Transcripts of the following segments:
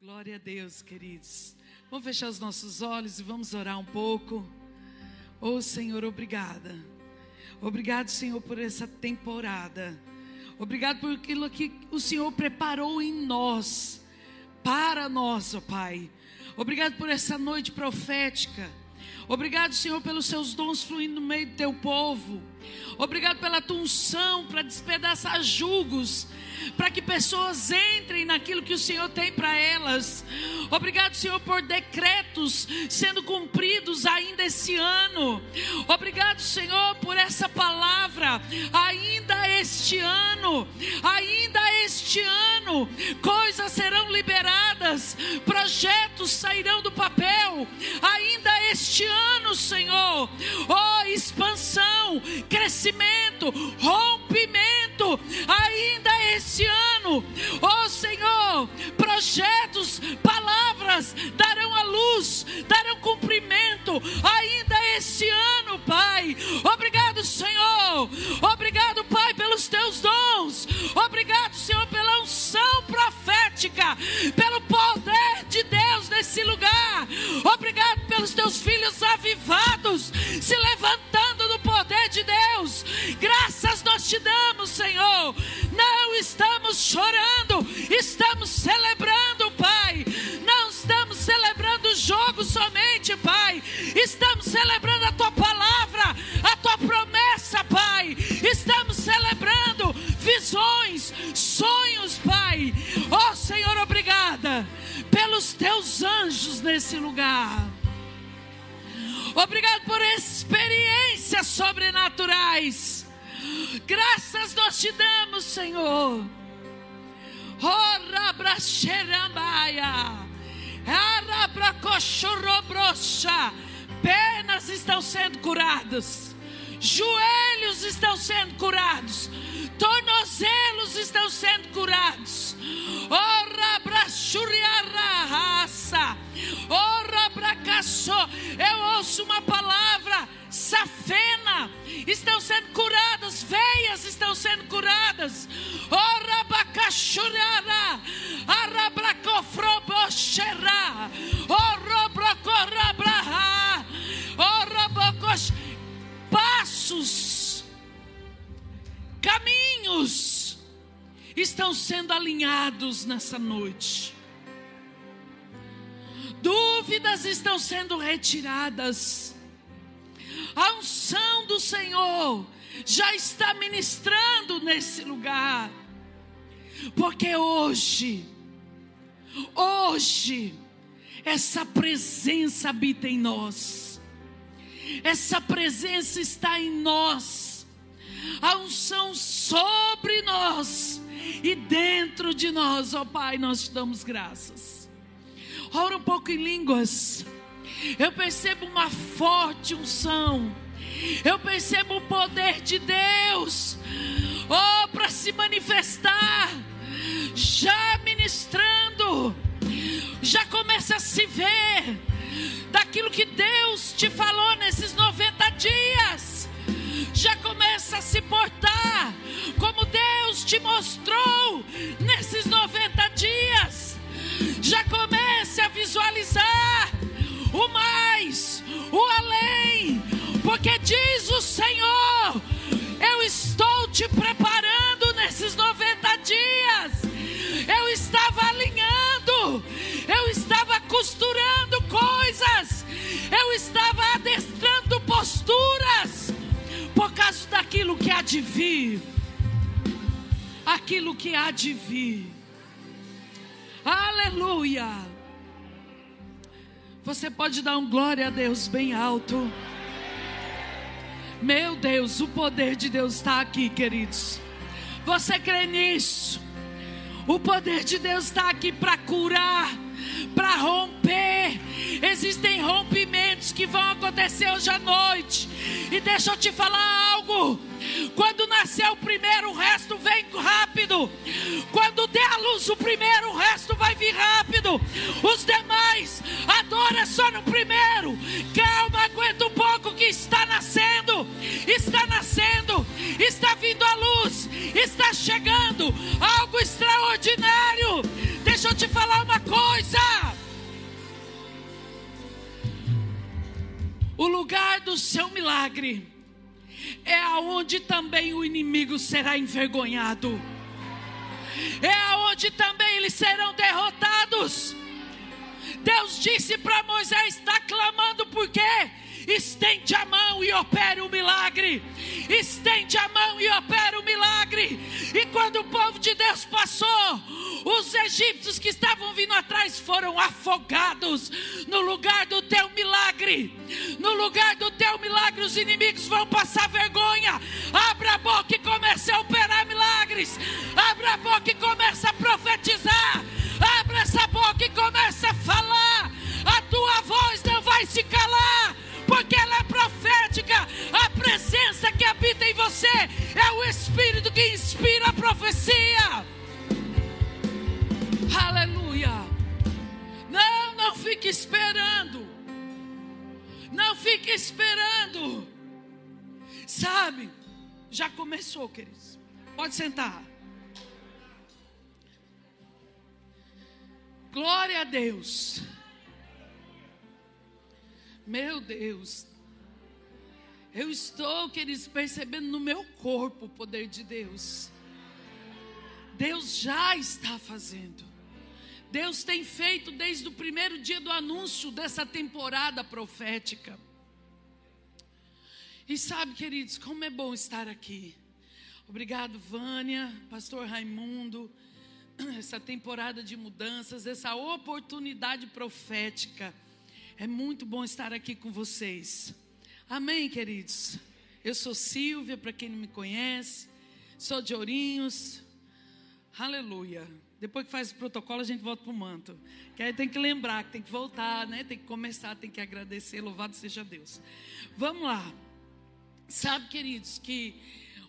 Glória a Deus, queridos. Vamos fechar os nossos olhos e vamos orar um pouco. Oh, Senhor, obrigada. Obrigado, Senhor, por essa temporada. Obrigado por aquilo que o Senhor preparou em nós, para nós, ó oh Pai. Obrigado por essa noite profética. Obrigado, Senhor, pelos seus dons fluindo no meio do teu povo. Obrigado pela tua unção para despedaçar julgos, para que pessoas entrem naquilo que o Senhor tem para elas. Obrigado, Senhor, por decretos sendo cumpridos ainda esse ano. Obrigado, Senhor, por essa palavra ainda este ano. Ainda este ano, coisas serão liberadas, projetos sairão do papel. Ainda este ano, Senhor, oh expansão, crescimento, rompimento, ainda este ano, oh Senhor, projetos, palavras darão a luz, darão cumprimento, ainda este ano, Pai. Obrigado, Senhor. Obrigado, Pai, pelos teus dons. Obrigado, Senhor, pela unção profética, pelo poder de Deus nesse lugar. Obrigado pelos teus filhos avivados se levantando poder de Deus. Graças nós te damos, Senhor. Não estamos chorando, estamos celebrando, Pai. Não estamos celebrando o jogo somente, Pai. Estamos celebrando a tua palavra, a tua promessa, Pai. Estamos celebrando visões, sonhos, Pai. Ó oh, Senhor, obrigada pelos teus anjos nesse lugar. Obrigado por experiências sobrenaturais. Graças nós te damos, Senhor. Pernas estão sendo curadas. Joelhos estão sendo curados. Tornozelos estão sendo curados. Ora raça. Ora Eu ouço uma palavra. Safena. Estão sendo curadas. Veias estão sendo curadas. Ora bacachuriara. Arabracofroboxerá. Ora brocorabraha. Ora bocos. Passos. Caminhos estão sendo alinhados nessa noite. Dúvidas estão sendo retiradas. A unção do Senhor já está ministrando nesse lugar. Porque hoje, hoje, essa presença habita em nós. Essa presença está em nós. A unção sobre nós e dentro de nós, ó Pai, nós te damos graças. Ora um pouco em línguas. Eu percebo uma forte unção. Eu percebo o poder de Deus. Oh, para se manifestar. Já ministrando. Já começa a se ver daquilo que Deus te falou nesses 90 dias já começa a se portar como Deus te mostrou nesses 90 dias. Já comece a visualizar o mais, o além, porque diz o Senhor: Eu estou te preparando nesses 90 dias. Eu estava alinhando, eu estava costurando coisas, eu estava adestrando posturas por causa daquilo que há de vir. Aquilo que há de vir. Aleluia. Você pode dar um glória a Deus bem alto. Meu Deus, o poder de Deus está aqui, queridos. Você crê nisso? O poder de Deus está aqui para curar para romper. Existem rompimentos que vão acontecer hoje à noite. E deixa eu te falar algo. Quando nascer o primeiro, o resto vem rápido. Quando der a luz o primeiro, o resto vai vir rápido. Os demais, adora só no primeiro. Calma, aguenta um pouco que está nascendo. Está nascendo. Está vindo a luz. Está chegando algo extraordinário. Deixa eu te falar uma coisa. O lugar do seu milagre é aonde também o inimigo será envergonhado. É aonde também eles serão derrotados. Deus disse para Moisés: está clamando por quê? Estende a mão e opere o milagre. Estende a mão e opere o milagre. E quando o povo de Deus passou, os egípcios que estavam vindo atrás foram afogados no lugar do teu milagre. No lugar do teu milagre, os inimigos vão passar vergonha. Abra a boca e comece a operar milagres. Abra a boca e comece a profetizar. Abra essa boca e comece a falar. A tua voz não vai se calar porque ela é profética. A presença que habita em você é o Espírito que inspira a profecia. Aleluia. Não, não fique esperando. Não fique esperando. Sabe, já começou, queridos. Pode sentar. Glória a Deus. Meu Deus. Eu estou, queridos, percebendo no meu corpo o poder de Deus. Deus já está fazendo. Deus tem feito desde o primeiro dia do anúncio dessa temporada profética. E sabe, queridos, como é bom estar aqui. Obrigado, Vânia, Pastor Raimundo, essa temporada de mudanças, essa oportunidade profética. É muito bom estar aqui com vocês. Amém, queridos? Eu sou Silvia, para quem não me conhece, sou de Ourinhos. Aleluia. Depois que faz o protocolo, a gente volta para o manto. Que aí tem que lembrar, que tem que voltar, né? Tem que começar, tem que agradecer. Louvado seja Deus. Vamos lá. Sabe, queridos, que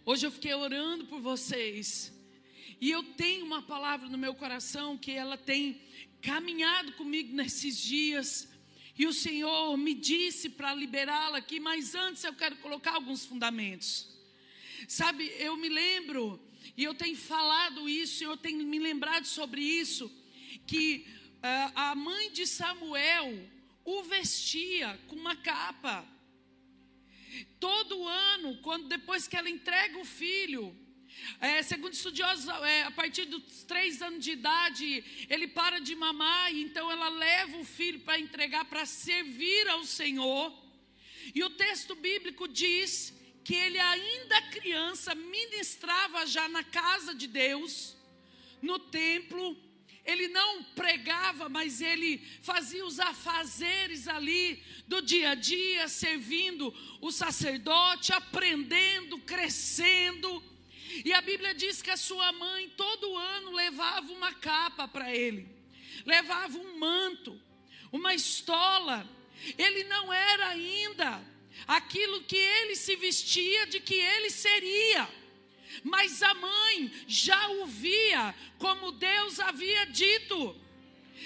hoje eu fiquei orando por vocês. E eu tenho uma palavra no meu coração que ela tem caminhado comigo nesses dias. E o Senhor me disse para liberá-la aqui, mas antes eu quero colocar alguns fundamentos. Sabe, eu me lembro, e eu tenho falado isso, eu tenho me lembrado sobre isso, que uh, a mãe de Samuel o vestia com uma capa. Todo ano, quando depois que ela entrega o filho, é, segundo estudiosos, é, a partir dos três anos de idade, ele para de mamar, então ela leva o filho para entregar, para servir ao Senhor. E o texto bíblico diz que ele, ainda criança, ministrava já na casa de Deus, no templo. Ele não pregava, mas ele fazia os afazeres ali do dia a dia, servindo o sacerdote, aprendendo, crescendo. E a Bíblia diz que a sua mãe todo ano levava uma capa para ele, levava um manto, uma estola. Ele não era ainda aquilo que ele se vestia de que ele seria. Mas a mãe já o via como Deus havia dito.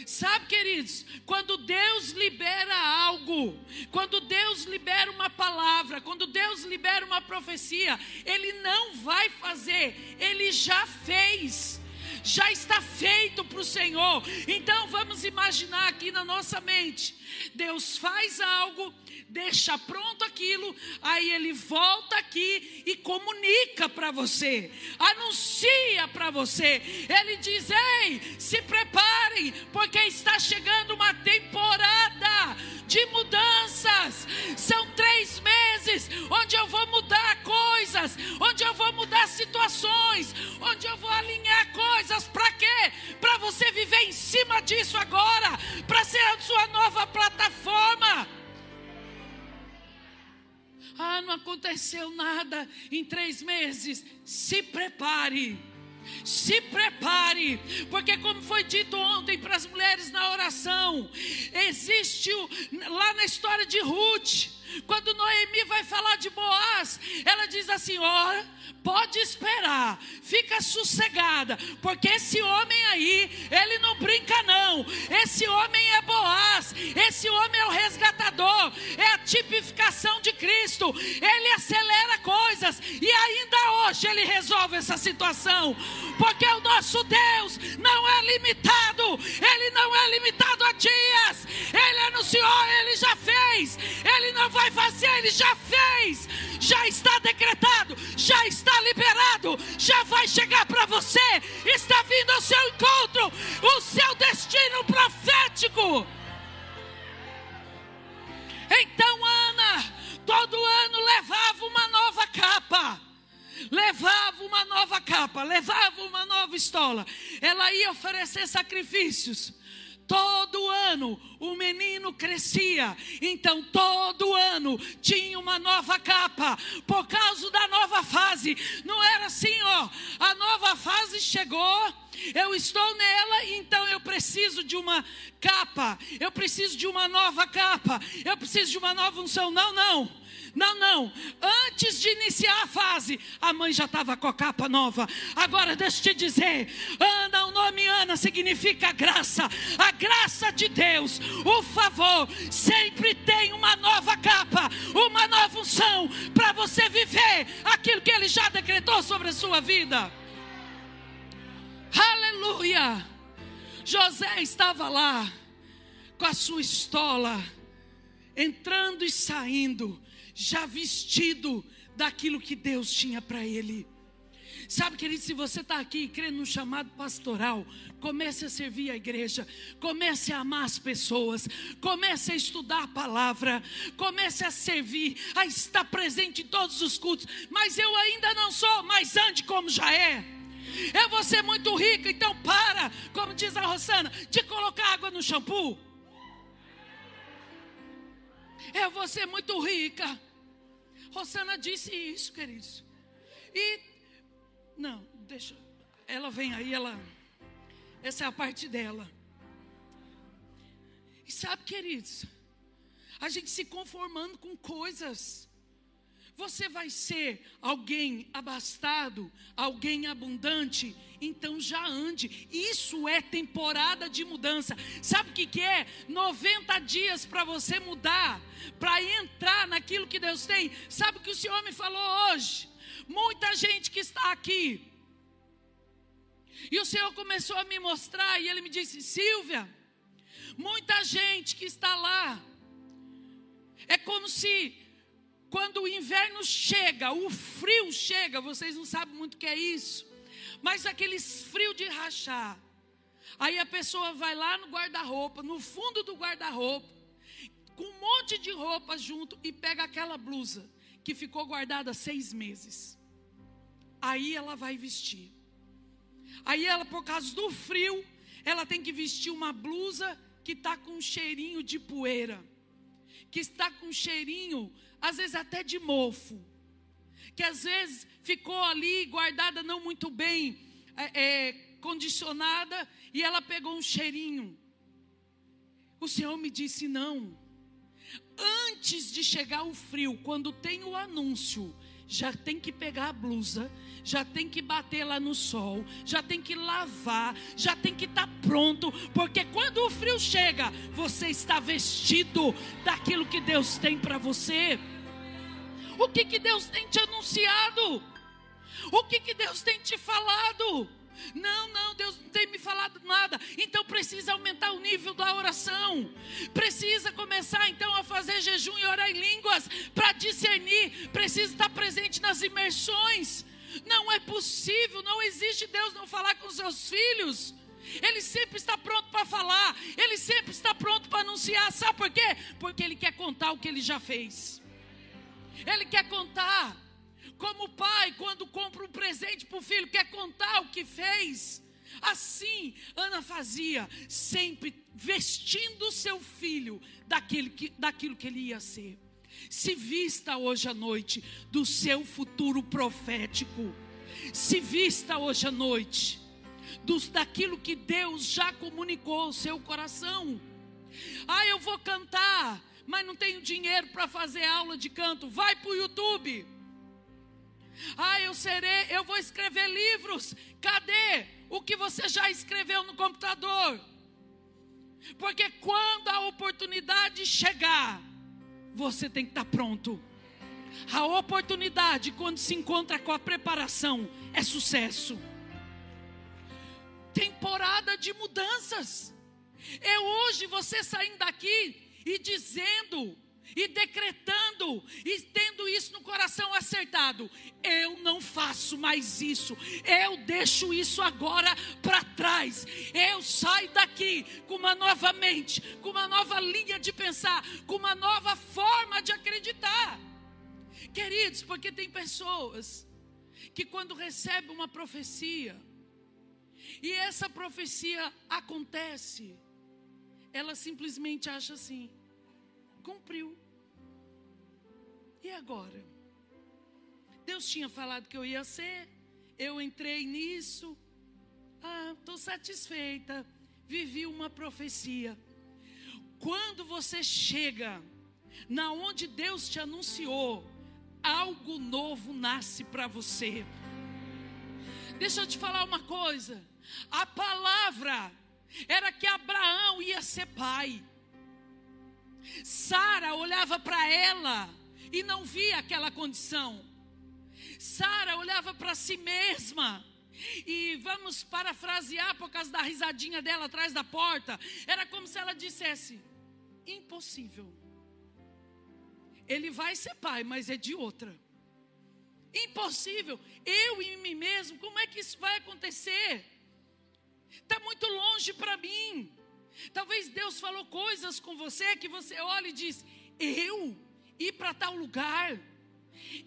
Sabe, queridos, quando Deus libera algo, quando Deus libera uma palavra, quando Deus libera uma profecia, Ele não vai fazer, Ele já fez já está feito para o Senhor. Então vamos imaginar aqui na nossa mente: Deus faz algo, deixa pronto aquilo, aí ele volta aqui e comunica para você, anuncia para você. Ele diz: Ei, se preparem, porque está chegando uma temporada de mudanças. São três meses onde eu vou mudar coisas, onde eu vou mudar situações, onde eu vou alinhar coisas. Para quê? Para você viver em cima disso agora, para ser a sua nova plataforma. Ah, não aconteceu nada em três meses. Se prepare. Se prepare, porque como foi dito ontem para as mulheres na oração, existe lá na história de Ruth, quando Noemi vai falar de Boaz, ela diz assim: ó, pode esperar, fica sossegada, porque esse homem aí, ele não brinca não. Esse homem é Boaz, esse homem é o resgatador, é a tipificação de Cristo. Ele acelera coisas e ainda hoje ele resolve essa situação, porque o nosso Deus não é limitado, ele não é limitado a dias. Ele anunciou, ele já fez. Ele não vai vai fazer, Ele já fez, já está decretado, já está liberado, já vai chegar para você, está vindo ao seu encontro, o seu destino profético. Então Ana, todo ano levava uma nova capa levava uma nova capa, levava uma nova estola. Ela ia oferecer sacrifícios. Todo ano o menino crescia, então todo ano tinha uma nova capa, por causa da nova fase. Não era assim, ó. A nova fase chegou, eu estou nela, então eu preciso de uma capa, eu preciso de uma nova capa, eu preciso de uma nova unção. Não, não. Não, não. Antes de iniciar a fase, a mãe já estava com a capa nova. Agora deixa eu te dizer: Ana, o nome Ana significa graça. A graça de Deus, o favor, sempre tem uma nova capa, uma nova unção para você viver aquilo que Ele já decretou sobre a sua vida. Aleluia! José estava lá com a sua estola, entrando e saindo já vestido daquilo que Deus tinha para ele. Sabe, querido, se você está aqui crendo no chamado pastoral, comece a servir a igreja, comece a amar as pessoas, comece a estudar a palavra, comece a servir, a estar presente em todos os cultos. Mas eu ainda não sou, mas ande como já é. Eu vou ser muito rica, então para, como diz a Rosana, de colocar água no shampoo. Eu vou ser muito rica. Rosana disse isso, queridos. E não, deixa. Ela vem aí, ela. Essa é a parte dela. E sabe, queridos, a gente se conformando com coisas você vai ser alguém abastado, alguém abundante, então já ande. Isso é temporada de mudança. Sabe o que, que é? 90 dias para você mudar, para entrar naquilo que Deus tem. Sabe o que o Senhor me falou hoje? Muita gente que está aqui. E o Senhor começou a me mostrar, e Ele me disse: Silvia, muita gente que está lá. É como se quando o inverno chega, o frio chega, vocês não sabem muito o que é isso, mas aqueles frio de rachar. Aí a pessoa vai lá no guarda-roupa, no fundo do guarda-roupa, com um monte de roupa junto e pega aquela blusa que ficou guardada seis meses. Aí ela vai vestir. Aí ela, por causa do frio, ela tem que vestir uma blusa que está com um cheirinho de poeira, que está com um cheirinho às vezes até de mofo, que às vezes ficou ali guardada não muito bem é, é, condicionada e ela pegou um cheirinho. O Senhor me disse: não. Antes de chegar o frio, quando tem o anúncio, já tem que pegar a blusa, já tem que bater lá no sol, já tem que lavar, já tem que estar tá pronto, porque quando o frio chega, você está vestido daquilo que Deus tem para você. O que, que Deus tem te anunciado? O que, que Deus tem te falado? Não, não, Deus não tem me falado nada. Então precisa aumentar o nível da oração. Precisa começar então a fazer jejum e orar em línguas para discernir. Precisa estar presente nas imersões. Não é possível, não existe Deus não falar com seus filhos. Ele sempre está pronto para falar, ele sempre está pronto para anunciar. Sabe por quê? Porque ele quer contar o que ele já fez. Ele quer contar. Como o pai, quando compra um presente para o filho, quer contar o que fez. Assim, Ana fazia, sempre vestindo seu filho daquilo que, daquilo que ele ia ser. Se vista hoje à noite do seu futuro profético. Se vista hoje à noite dos, daquilo que Deus já comunicou ao seu coração. Ah, eu vou cantar mas não tenho dinheiro para fazer aula de canto. Vai para o YouTube. Ah, eu serei, eu vou escrever livros. Cadê o que você já escreveu no computador? Porque quando a oportunidade chegar, você tem que estar pronto. A oportunidade, quando se encontra com a preparação, é sucesso. Temporada de mudanças. É hoje você saindo daqui e dizendo e decretando e tendo isso no coração acertado. Eu não faço mais isso. Eu deixo isso agora para trás. Eu saio daqui com uma nova mente, com uma nova linha de pensar, com uma nova forma de acreditar. Queridos, porque tem pessoas que quando recebem uma profecia e essa profecia acontece, ela simplesmente acha assim: cumpriu. E agora? Deus tinha falado que eu ia ser, eu entrei nisso. Ah, estou satisfeita. Vivi uma profecia. Quando você chega na onde Deus te anunciou, algo novo nasce para você. Deixa eu te falar uma coisa. A palavra era que Abraão ia ser pai. Sara olhava para ela e não via aquela condição. Sara olhava para si mesma. E vamos parafrasear por causa da risadinha dela atrás da porta. Era como se ela dissesse: impossível. Ele vai ser pai, mas é de outra. Impossível. Eu em mim mesmo, como é que isso vai acontecer? Está muito longe para mim. Talvez Deus falou coisas com você que você olha e diz: Eu? ir para tal lugar,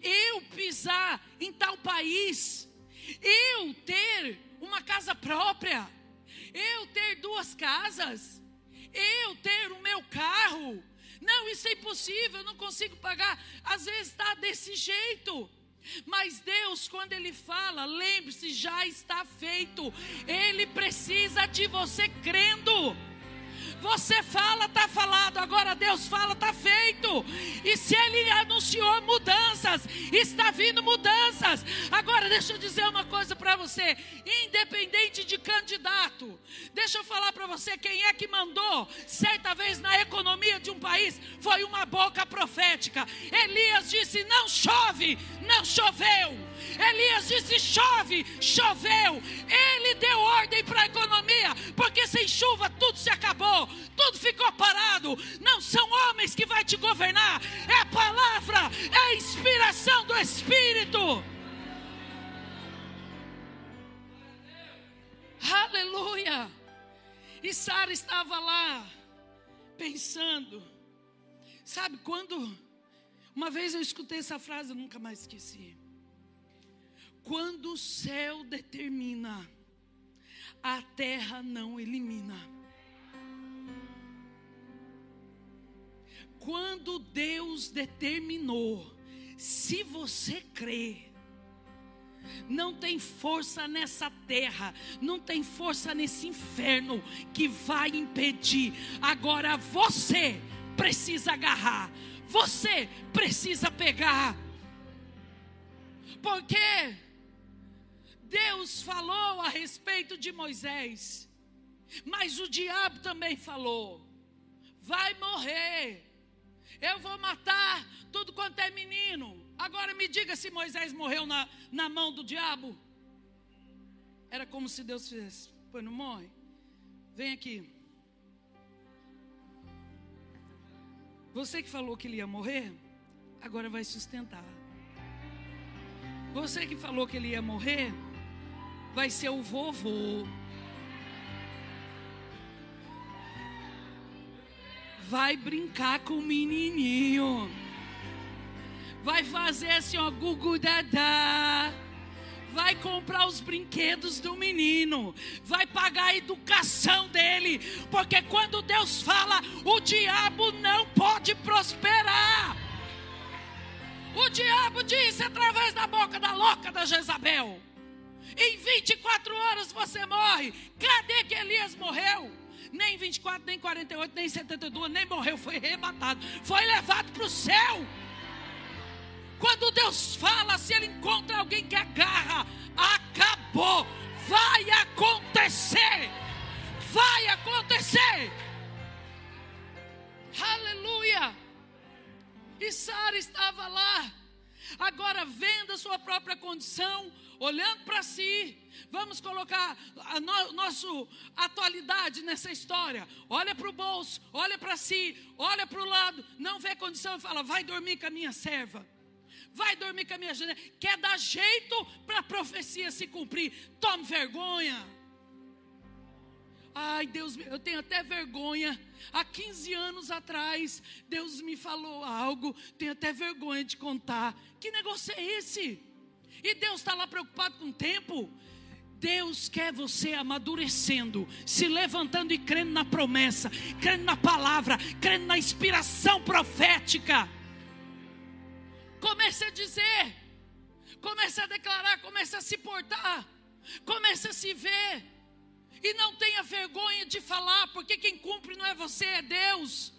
eu pisar em tal país, eu ter uma casa própria, eu ter duas casas, eu ter o meu carro. Não, isso é impossível, eu não consigo pagar. Às vezes está desse jeito. Mas Deus, quando Ele fala, lembre-se, já está feito. Ele precisa de você crendo. Você fala, está falado. Agora Deus fala, está feito. E se Ele anunciou mudanças, está vindo mudanças. Agora deixa eu dizer uma coisa para você. Independente de candidato, deixa eu falar para você quem é que mandou certa vez na economia de um país foi uma boca profética. Elias disse: não chove, não choveu. Elias disse: chove, choveu. Ele deu ordem para a economia, porque sem chuva tudo se acabou, tudo ficou parado. Não são homens que vai te governar, é a palavra, é a inspiração do Espírito. Aleluia! E Sara estava lá pensando. Sabe quando uma vez eu escutei essa frase, eu nunca mais esqueci. Quando o céu determina, a terra não elimina. Quando Deus determinou, se você crê, não tem força nessa terra, não tem força nesse inferno que vai impedir. Agora você precisa agarrar, você precisa pegar. Por quê? Deus falou a respeito de Moisés, mas o diabo também falou: vai morrer, eu vou matar tudo quanto é menino. Agora me diga se Moisés morreu na, na mão do diabo. Era como se Deus fizesse: pois não morre? Vem aqui. Você que falou que ele ia morrer, agora vai sustentar. Você que falou que ele ia morrer, vai ser o vovô. Vai brincar com o menininho. Vai fazer assim, ó, gugu dadá. Vai comprar os brinquedos do menino. Vai pagar a educação dele. Porque quando Deus fala, o diabo não pode prosperar. O diabo disse através da boca da louca da Jezabel: em 24 horas você morre. Cadê que Elias morreu? Nem 24, nem 48, nem 72, nem morreu, foi arrebatado, foi levado para o céu. Quando Deus fala, se Ele encontra alguém que agarra, acabou, vai acontecer, vai acontecer. Aleluia. E Sara estava lá agora vendo a sua própria condição, olhando para si. Vamos colocar a no, nossa atualidade nessa história. Olha para o bolso, olha para si, olha para o lado, não vê condição e fala: vai dormir com a minha serva. Vai dormir com a minha janela. Quer dar jeito para a profecia se cumprir. Tome vergonha. Ai, Deus, eu tenho até vergonha. Há 15 anos atrás, Deus me falou algo, tenho até vergonha de contar. Que negócio é esse? E Deus está lá preocupado com o tempo. Deus quer você amadurecendo, se levantando e crendo na promessa, crendo na palavra, crendo na inspiração profética. Comece a dizer, comece a declarar, comece a se portar, comece a se ver. E não tenha vergonha de falar, porque quem cumpre não é você, é Deus.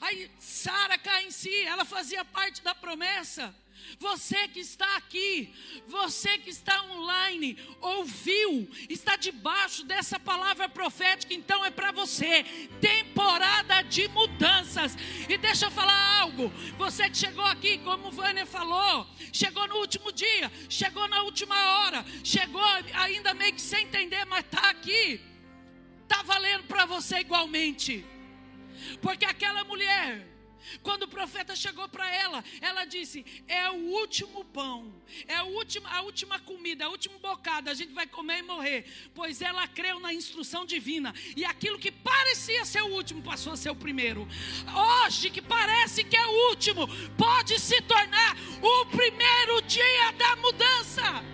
Aí Sara cai em si, ela fazia parte da promessa. Você que está aqui, você que está online, ouviu, está debaixo dessa palavra profética, então é para você. Temporada de mudanças. E deixa eu falar algo. Você que chegou aqui, como o Vânia falou, chegou no último dia, chegou na última hora, chegou ainda meio que sem entender, mas está aqui. Está valendo para você igualmente. Porque aquela mulher quando o profeta chegou para ela, ela disse: É o último pão, é a última, a última comida, a última bocada, a gente vai comer e morrer. Pois ela creu na instrução divina, e aquilo que parecia ser o último passou a ser o primeiro. Hoje, que parece que é o último, pode se tornar o primeiro dia da mudança.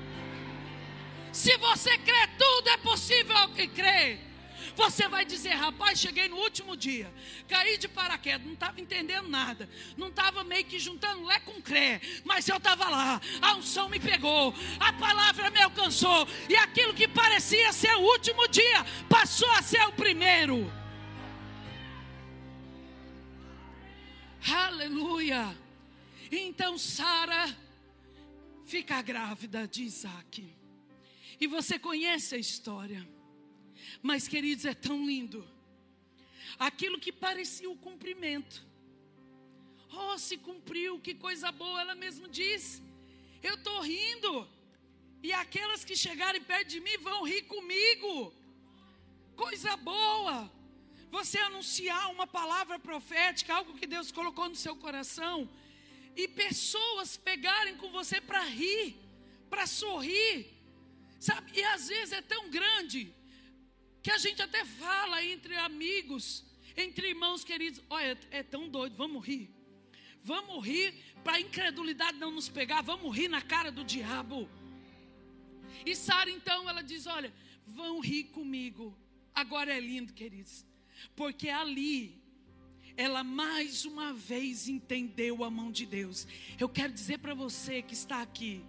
Se você crê, tudo é possível que crê. Você vai dizer, rapaz, cheguei no último dia, caí de paraquedas, não estava entendendo nada, não estava meio que juntando lé com cré, mas eu estava lá, a unção me pegou, a palavra me alcançou, e aquilo que parecia ser o último dia passou a ser o primeiro. Aleluia! Então Sara fica grávida de Isaac. E você conhece a história. Mas, queridos, é tão lindo. Aquilo que parecia o cumprimento. Oh, se cumpriu, que coisa boa, ela mesmo diz. Eu estou rindo. E aquelas que chegarem perto de mim vão rir comigo. Coisa boa. Você anunciar uma palavra profética, algo que Deus colocou no seu coração, e pessoas pegarem com você para rir, para sorrir, sabe? E às vezes é tão grande que a gente até fala entre amigos, entre irmãos queridos: olha, é tão doido, vamos rir. Vamos rir para a incredulidade não nos pegar, vamos rir na cara do diabo. E Sara então ela diz: Olha, vão rir comigo. Agora é lindo, queridos, porque ali ela mais uma vez entendeu a mão de Deus. Eu quero dizer para você que está aqui,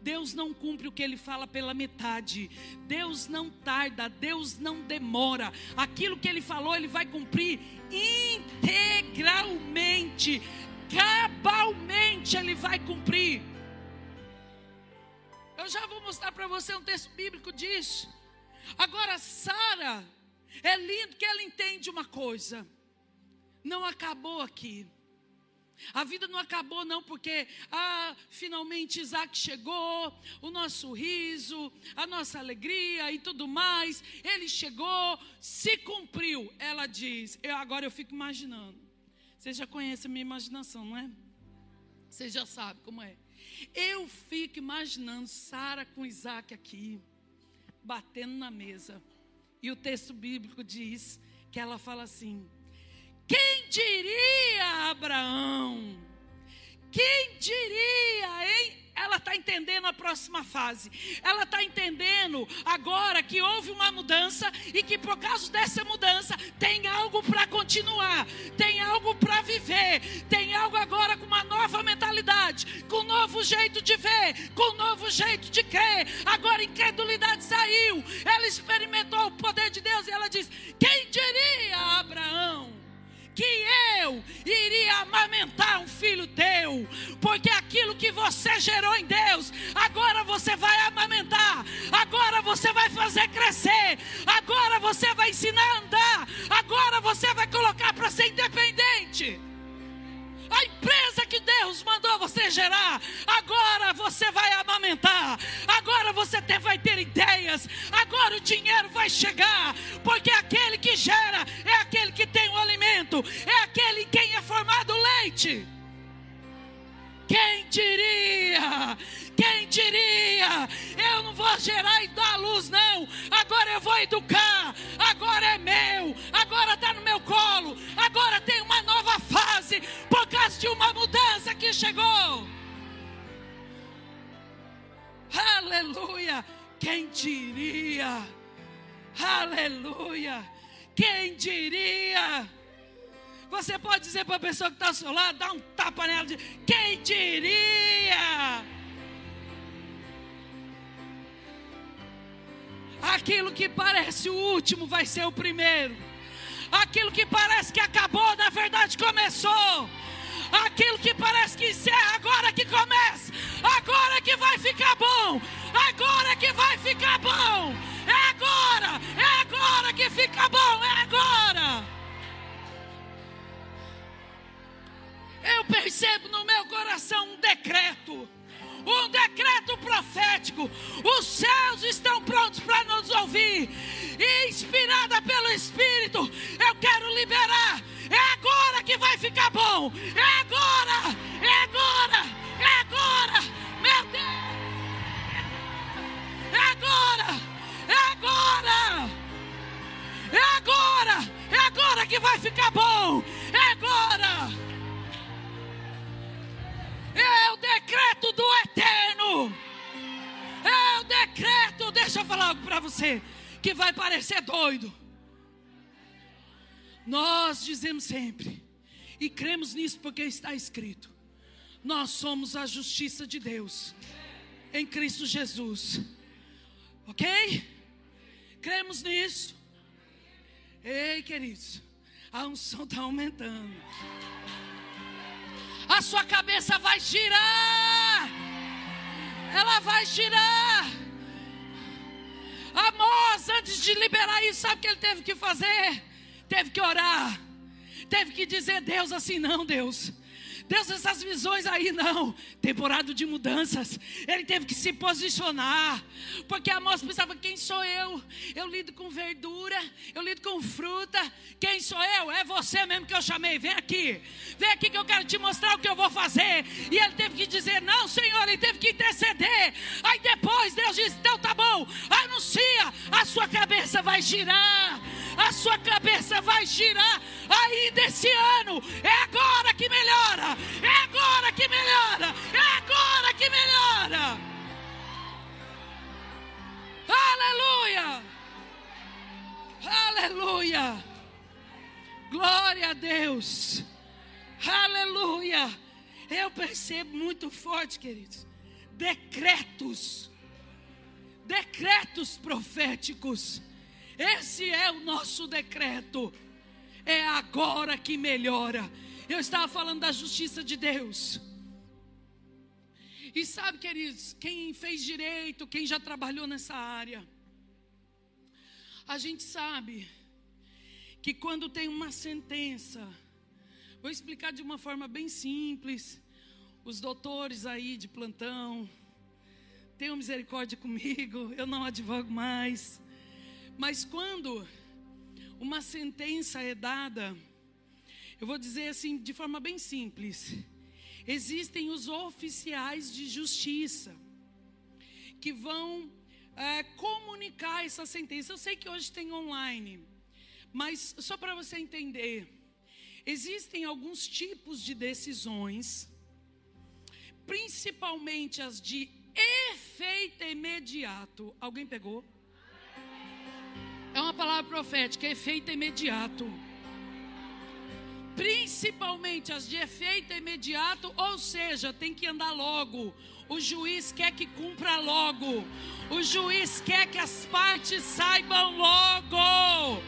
Deus não cumpre o que ele fala pela metade. Deus não tarda, Deus não demora. Aquilo que ele falou, ele vai cumprir integralmente, cabalmente ele vai cumprir. Eu já vou mostrar para você um texto bíblico disso. Agora, Sara, é lindo que ela entende uma coisa. Não acabou aqui. A vida não acabou, não, porque ah, finalmente Isaac chegou, o nosso riso, a nossa alegria e tudo mais. Ele chegou, se cumpriu. Ela diz, eu, agora eu fico imaginando. Você já conhece a minha imaginação, não é? Você já sabe como é. Eu fico imaginando Sara com Isaac aqui, batendo na mesa. E o texto bíblico diz que ela fala assim: quem diria, Abraão? Quem diria, hein? Ela está entendendo a próxima fase. Ela está entendendo agora que houve uma mudança e que por causa dessa mudança tem algo para continuar, tem algo para viver, tem algo agora com uma nova mentalidade, com um novo jeito de ver, com um novo jeito de crer. Agora incredulidade saiu. Ela experimentou o poder de Deus e ela diz: Quem diria, Abraão? Que eu iria amamentar um filho teu, porque aquilo que você gerou em Deus, agora você vai amamentar, agora você vai fazer crescer, agora você vai ensinar a andar, agora você vai colocar para ser independente. Que Deus mandou você gerar, agora você vai amamentar, agora você vai ter ideias, agora o dinheiro vai chegar, porque aquele que gera é aquele que tem o alimento, é aquele em quem é formado o leite. Quem diria? Quem diria? Eu não vou gerar e dar luz, não. Agora eu vou educar. Agora é meu. Agora está no meu colo. Agora tem uma nova fase por causa de uma mudança que chegou. Aleluia. Quem diria? Aleluia. Quem diria? Você pode dizer para a pessoa que está ao seu lado, dá um tapa nela, de quem diria? Aquilo que parece o último vai ser o primeiro. Aquilo que parece que acabou, na verdade começou. Aquilo que parece que encerra, agora que começa. Agora que vai ficar bom. Agora que vai ficar bom. É agora. É agora que fica bom. É agora. Eu percebo no meu coração um decreto um decreto profético. Os céus estão prontos para nos ouvir. E inspirada pelo Espírito, eu quero liberar. É agora que vai ficar bom. É agora. É agora. É agora. Meu Deus. É agora. É agora. É agora. É agora que vai ficar bom. É agora. Algo para você que vai parecer doido. Nós dizemos sempre, e cremos nisso porque está escrito: nós somos a justiça de Deus em Cristo Jesus. Ok? Cremos nisso. Ei, queridos, a unção está aumentando a sua cabeça vai girar. Ela vai girar. Amós, antes de liberar isso, sabe o que ele teve que fazer? Teve que orar. Teve que dizer, Deus, assim não, Deus. Deus, essas visões aí não. Temporada de mudanças. Ele teve que se posicionar. Porque a moça pensava: quem sou eu? Eu lido com verdura, eu lido com fruta. Quem sou eu? É você mesmo que eu chamei. Vem aqui. Vem aqui que eu quero te mostrar o que eu vou fazer. E ele teve que dizer: não, Senhor. Ele teve que interceder. Aí depois Deus disse: então tá bom. Anuncia. A sua cabeça vai girar. A sua cabeça vai girar ainda esse ano. É agora que melhora. É agora que melhora. É agora que melhora. Aleluia. Aleluia. Glória a Deus. Aleluia. Eu percebo muito forte, queridos. Decretos. Decretos proféticos. Esse é o nosso decreto. É agora que melhora. Eu estava falando da justiça de Deus. E sabe, queridos, quem fez direito, quem já trabalhou nessa área, a gente sabe que quando tem uma sentença, vou explicar de uma forma bem simples, os doutores aí de plantão, tenham misericórdia comigo, eu não advogo mais, mas quando uma sentença é dada, eu vou dizer assim de forma bem simples. Existem os oficiais de justiça que vão é, comunicar essa sentença. Eu sei que hoje tem online, mas só para você entender, existem alguns tipos de decisões, principalmente as de efeito imediato. Alguém pegou? É uma palavra profética, efeito imediato principalmente as de efeito imediato, ou seja, tem que andar logo. O juiz quer que cumpra logo. O juiz quer que as partes saibam logo.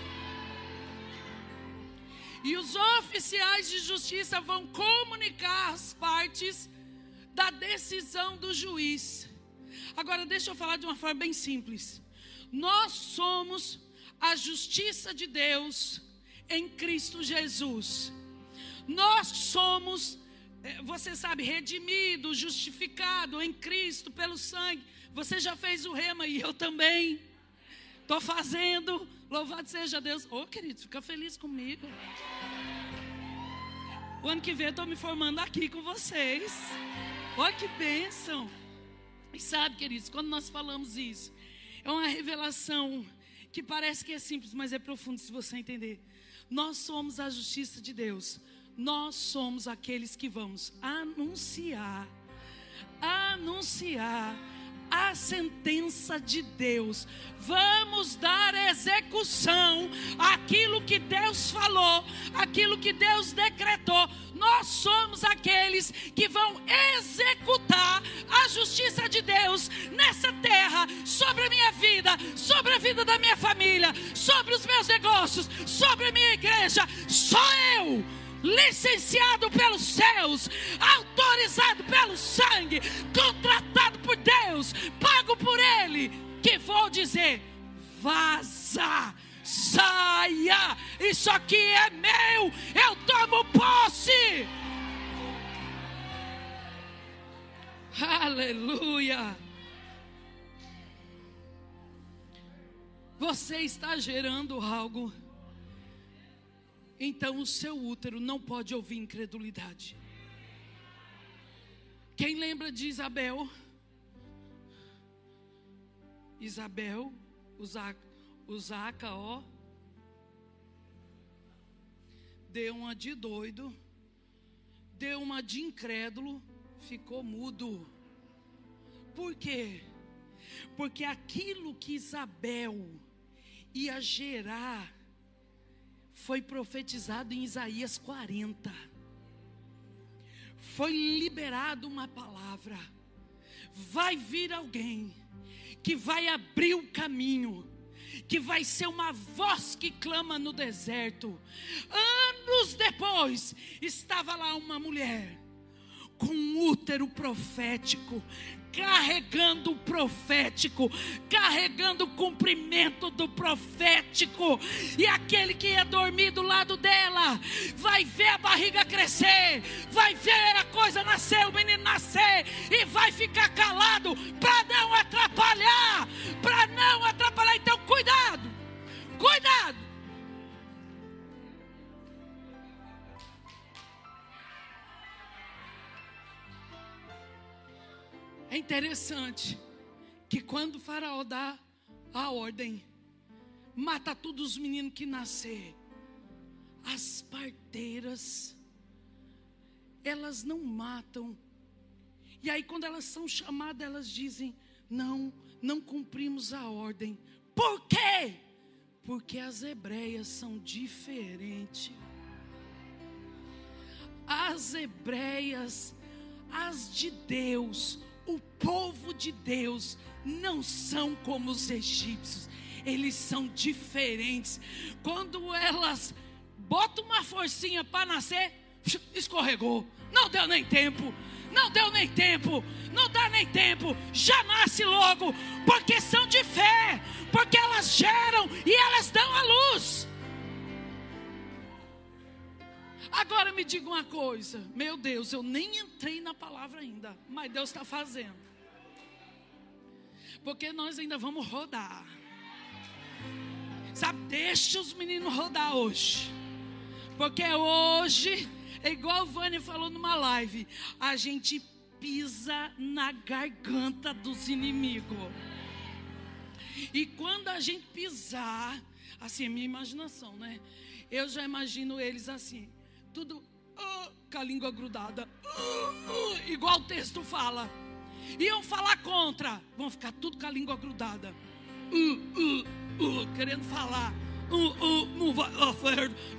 E os oficiais de justiça vão comunicar as partes da decisão do juiz. Agora, deixa eu falar de uma forma bem simples. Nós somos a justiça de Deus em Cristo Jesus. Nós somos é, você sabe, redimido, justificado em Cristo pelo sangue. Você já fez o rema e eu também. Estou fazendo. Louvado seja Deus. Ô, oh, querido, fica feliz comigo. O ano que vem eu estou me formando aqui com vocês. Olha que bênção. E sabe, queridos, quando nós falamos isso, é uma revelação que parece que é simples, mas é profundo se você entender. Nós somos a justiça de Deus. Nós somos aqueles que vamos anunciar, anunciar a sentença de Deus. Vamos dar execução àquilo que Deus falou, aquilo que Deus decretou. Nós somos aqueles que vão executar a justiça de Deus nessa terra, sobre a minha vida, sobre a vida da minha família, sobre os meus negócios, sobre a minha igreja. Só eu licenciado pelos céus, autorizado pelo sangue, contratado por Deus, pago por Ele, que vou dizer: vaza, saia, isso aqui é meu, eu tomo posse. Aleluia. Você está gerando algo então o seu útero não pode ouvir incredulidade. Quem lembra de Isabel? Isabel, Usaca, ó, deu uma de doido, deu uma de incrédulo, ficou mudo. Por quê? Porque aquilo que Isabel ia gerar foi profetizado em Isaías 40. Foi liberado uma palavra. Vai vir alguém que vai abrir o caminho, que vai ser uma voz que clama no deserto. Anos depois, estava lá uma mulher com um útero profético, carregando o profético, carregando o cumprimento do profético. E aquele que ia dormir do lado dela, vai ver a barriga crescer, vai ver a coisa nascer, o menino nascer, e vai ficar calado para não atrapalhar, para não atrapalhar. Então, cuidado, cuidado. É interessante que quando o faraó dá a ordem, mata todos os meninos que nascer, as parteiras, elas não matam. E aí quando elas são chamadas, elas dizem: "Não, não cumprimos a ordem". Por quê? Porque as hebreias são diferentes. As hebreias, as de Deus, o povo de Deus não são como os egípcios, eles são diferentes. Quando elas botam uma forcinha para nascer, escorregou, não deu nem tempo. Não deu nem tempo, não dá nem tempo, já nasce logo, porque são de fé, porque elas geram e elas dão a luz. Agora me diga uma coisa, meu Deus, eu nem entrei na palavra ainda, mas Deus está fazendo. Porque nós ainda vamos rodar. Sabe, deixa os meninos rodar hoje. Porque hoje, é igual o Vânia falou numa live, a gente pisa na garganta dos inimigos. E quando a gente pisar, assim, é minha imaginação, né? Eu já imagino eles assim tudo uh, com a língua grudada, uh, uh, igual o texto fala. Iam falar contra, vão ficar tudo com a língua grudada, querendo falar. não vai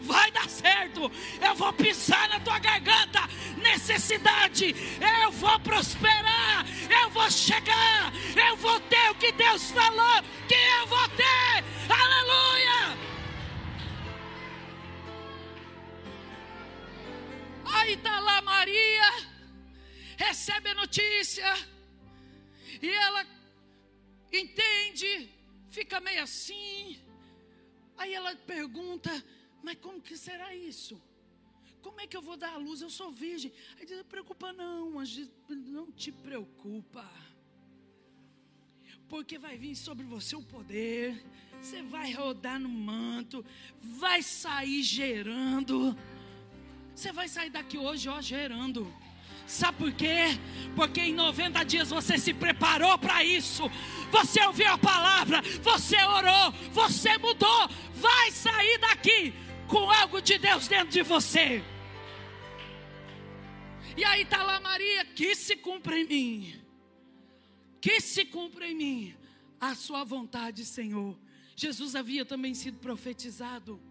vai dar certo. Eu vou pisar na tua garganta, necessidade. Eu vou prosperar, eu vou chegar, eu vou ter o que Deus falou que eu vou ter. Aleluia! Aí está lá Maria, recebe a notícia, e ela entende, fica meio assim. Aí ela pergunta: Mas como que será isso? como é que eu vou dar a luz? Eu sou virgem. Aí diz: Não preocupa, não, não te preocupa. Porque vai vir sobre você o poder, você vai rodar no manto, vai sair gerando. Você vai sair daqui hoje, ó, gerando. Sabe por quê? Porque em 90 dias você se preparou para isso. Você ouviu a palavra, você orou, você mudou. Vai sair daqui com algo de Deus dentro de você. E aí está lá Maria, que se cumpra em mim. Que se cumpra em mim a sua vontade, Senhor. Jesus havia também sido profetizado.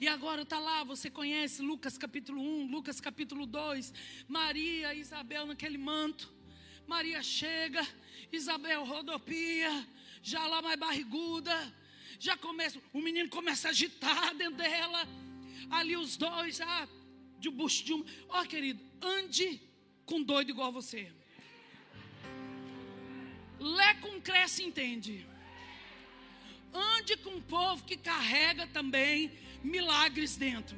E agora está lá, você conhece Lucas capítulo 1, Lucas capítulo 2, Maria e Isabel naquele manto. Maria chega, Isabel rodopia, já lá mais barriguda, já começa, o menino começa a agitar dentro dela. Ali os dois já de bucho de um. Ó, oh, querido, ande com doido igual você. Lé com cresce entende. Ande com um povo que carrega também milagres dentro.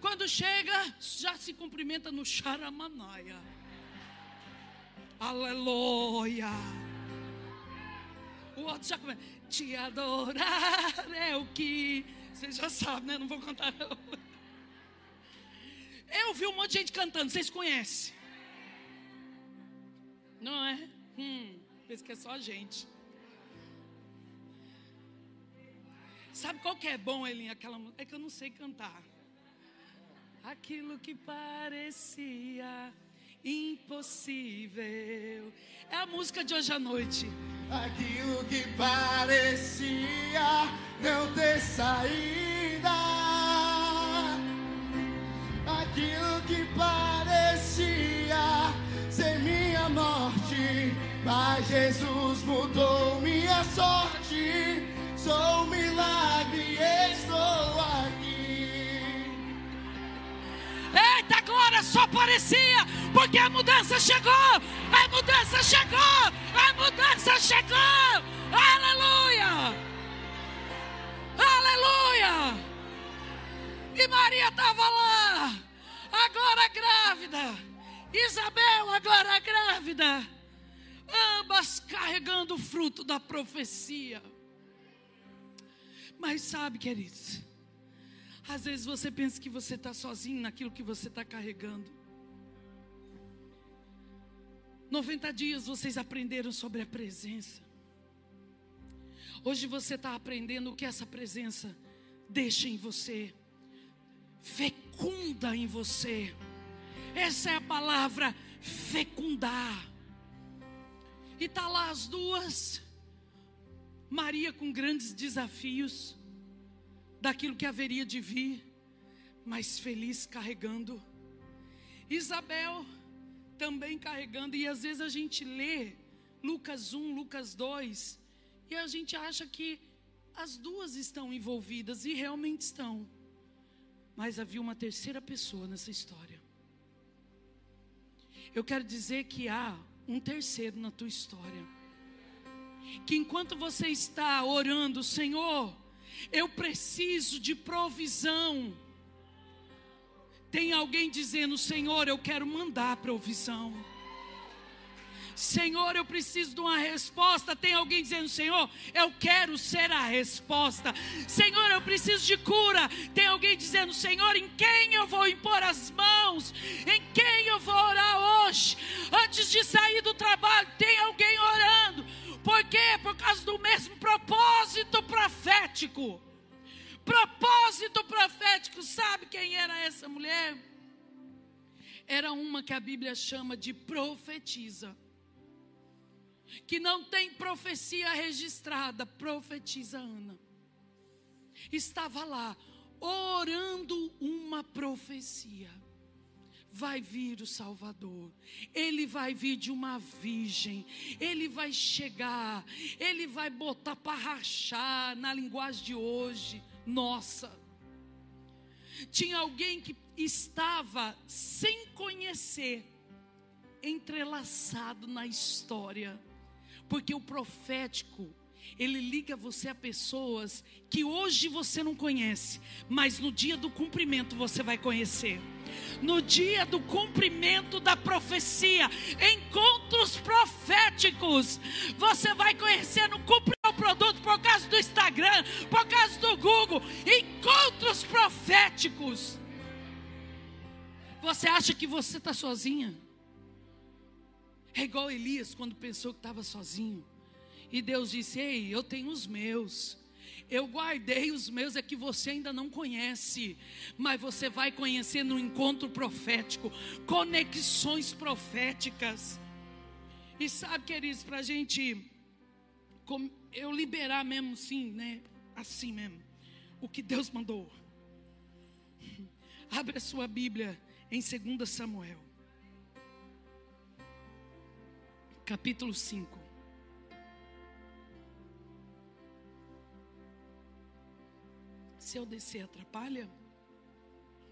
Quando chega, já se cumprimenta no Charamanaia. Aleluia. O outro já começa. Te adorar é o que. Vocês já sabem, né? Não vou contar. Não. Eu vi um monte de gente cantando, vocês conhecem? Não é? Hum, pensa que é só a gente. Sabe qual que é bom, Elinha? Aquela É que eu não sei cantar. Aquilo que parecia impossível. É a música de hoje à noite. Aquilo que parecia não ter saída. Aquilo que parecia ser minha morte. Mas Jesus mudou Glória, só parecia, porque a mudança chegou, a mudança chegou, a mudança chegou. Aleluia! Aleluia! E Maria estava lá, agora grávida. Isabel, agora grávida. Ambas carregando o fruto da profecia. Mas sabe, queridos, às vezes você pensa que você está sozinho naquilo que você está carregando. 90 dias vocês aprenderam sobre a presença. Hoje você está aprendendo o que essa presença deixa em você, fecunda em você. Essa é a palavra fecundar. E está lá as duas Maria com grandes desafios daquilo que haveria de vir, mas feliz carregando. Isabel também carregando, e às vezes a gente lê Lucas 1, Lucas 2, e a gente acha que as duas estão envolvidas, e realmente estão. Mas havia uma terceira pessoa nessa história. Eu quero dizer que há um terceiro na tua história que enquanto você está orando, Senhor, eu preciso de provisão. Tem alguém dizendo, Senhor, eu quero mandar provisão. Senhor, eu preciso de uma resposta. Tem alguém dizendo, Senhor, eu quero ser a resposta. Senhor, eu preciso de cura. Tem alguém dizendo, Senhor, em quem eu vou impor as mãos? Em quem eu vou orar hoje? Antes de sair do trabalho, profético. Propósito profético. Sabe quem era essa mulher? Era uma que a Bíblia chama de profetiza. Que não tem profecia registrada, profetiza Ana. Estava lá orando uma profecia vai vir o Salvador, ele vai vir de uma virgem, ele vai chegar, ele vai botar para rachar na linguagem de hoje, nossa. Tinha alguém que estava sem conhecer, entrelaçado na história, porque o profético, ele liga você a pessoas que hoje você não conhece, mas no dia do cumprimento você vai conhecer. No dia do cumprimento da profecia, encontros proféticos, você vai conhecer no cumprimento do produto por causa do Instagram, por causa do Google, encontros proféticos. Você acha que você está sozinha? É igual Elias quando pensou que estava sozinho. E Deus disse: Ei, eu tenho os meus. Eu guardei os meus, é que você ainda não conhece, mas você vai conhecer no encontro profético, conexões proféticas. E sabe, queridos, para a gente, eu liberar mesmo sim, né? Assim mesmo, o que Deus mandou. Abre a sua Bíblia em 2 Samuel, capítulo 5. Se eu descer, atrapalha?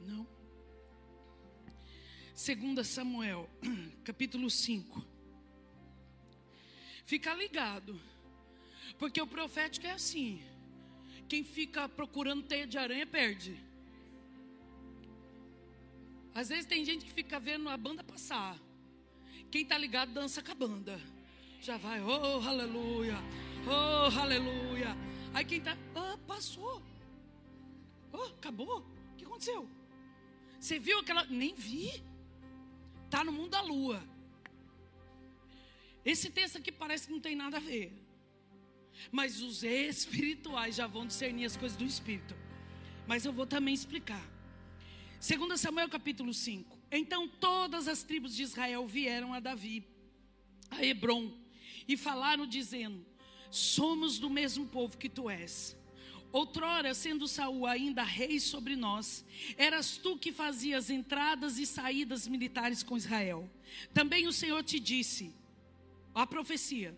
Não. 2 Samuel, capítulo 5. Fica ligado, porque o profético é assim: quem fica procurando teia de aranha perde. Às vezes tem gente que fica vendo a banda passar. Quem está ligado dança com a banda. Já vai, oh, aleluia, oh, aleluia. Aí quem está, ah, passou. Oh, acabou? O que aconteceu? Você viu aquela. Nem vi. Está no mundo da lua. Esse texto aqui parece que não tem nada a ver. Mas os espirituais já vão discernir as coisas do espírito. Mas eu vou também explicar. 2 Samuel capítulo 5. Então todas as tribos de Israel vieram a Davi, a Hebron, e falaram dizendo: Somos do mesmo povo que tu és. Outrora, sendo Saul ainda rei sobre nós, eras tu que fazias entradas e saídas militares com Israel. Também o Senhor te disse, a profecia,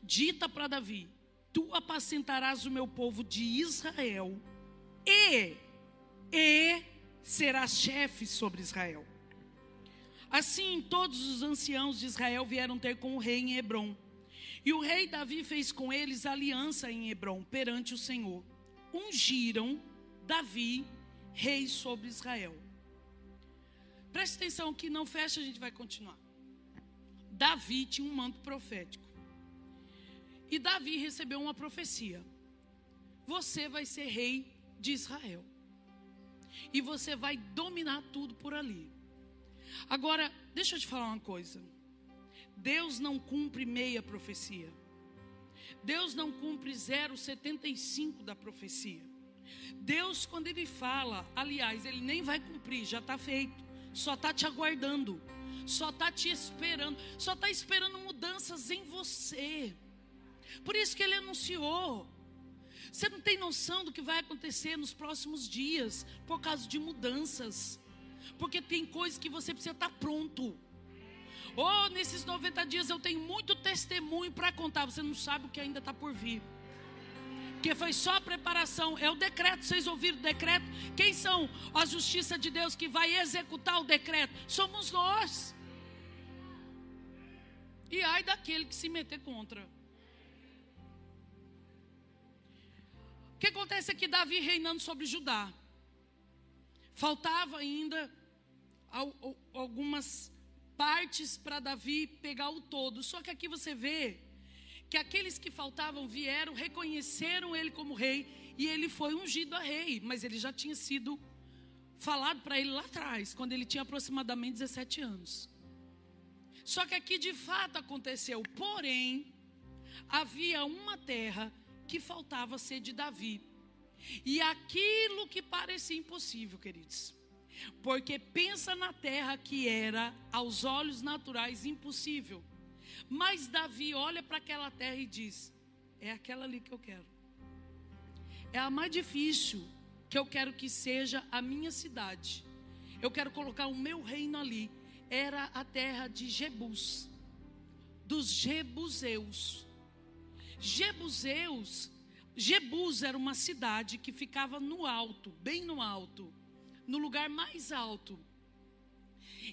dita para Davi: Tu apacentarás o meu povo de Israel e e serás chefe sobre Israel. Assim, todos os anciãos de Israel vieram ter com o rei em Hebron e o rei Davi fez com eles aliança em Hebron perante o Senhor. Ungiram Davi rei sobre Israel. Preste atenção que não fecha, a gente vai continuar. Davi tinha um manto profético. E Davi recebeu uma profecia: Você vai ser rei de Israel. E você vai dominar tudo por ali. Agora, deixa eu te falar uma coisa. Deus não cumpre meia profecia. Deus não cumpre 0,75 da profecia. Deus, quando Ele fala, aliás, Ele nem vai cumprir, já está feito, só está te aguardando, só está te esperando, só está esperando mudanças em você. Por isso que Ele anunciou. Você não tem noção do que vai acontecer nos próximos dias, por causa de mudanças, porque tem coisas que você precisa estar tá pronto. Oh, nesses 90 dias eu tenho muito testemunho para contar. Você não sabe o que ainda está por vir. Porque foi só preparação. É o decreto. Vocês ouviram o decreto? Quem são a justiça de Deus que vai executar o decreto? Somos nós. E ai daquele que se meter contra. O que acontece é que Davi reinando sobre Judá. Faltava ainda algumas partes para Davi pegar o todo. Só que aqui você vê que aqueles que faltavam vieram, reconheceram ele como rei e ele foi ungido a rei, mas ele já tinha sido falado para ele lá atrás, quando ele tinha aproximadamente 17 anos. Só que aqui de fato aconteceu, porém, havia uma terra que faltava ser de Davi. E aquilo que parecia impossível, queridos, porque pensa na terra que era aos olhos naturais impossível. Mas Davi olha para aquela terra e diz: É aquela ali que eu quero. É a mais difícil que eu quero que seja a minha cidade. Eu quero colocar o meu reino ali. Era a terra de Jebus, dos Jebuseus. Jebuseus, Jebus era uma cidade que ficava no alto, bem no alto no lugar mais alto.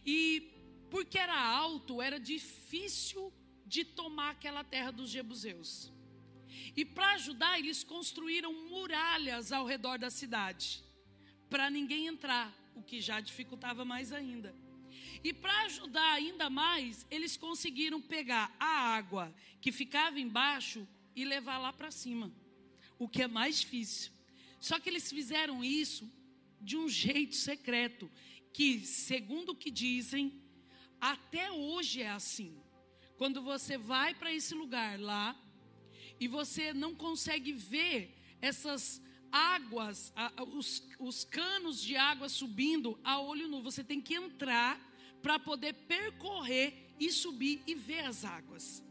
E porque era alto, era difícil de tomar aquela terra dos jebuseus. E para ajudar, eles construíram muralhas ao redor da cidade, para ninguém entrar, o que já dificultava mais ainda. E para ajudar ainda mais, eles conseguiram pegar a água que ficava embaixo e levar lá para cima, o que é mais difícil. Só que eles fizeram isso de um jeito secreto, que, segundo o que dizem, até hoje é assim. Quando você vai para esse lugar lá e você não consegue ver essas águas, os, os canos de água subindo a olho nu, você tem que entrar para poder percorrer e subir e ver as águas.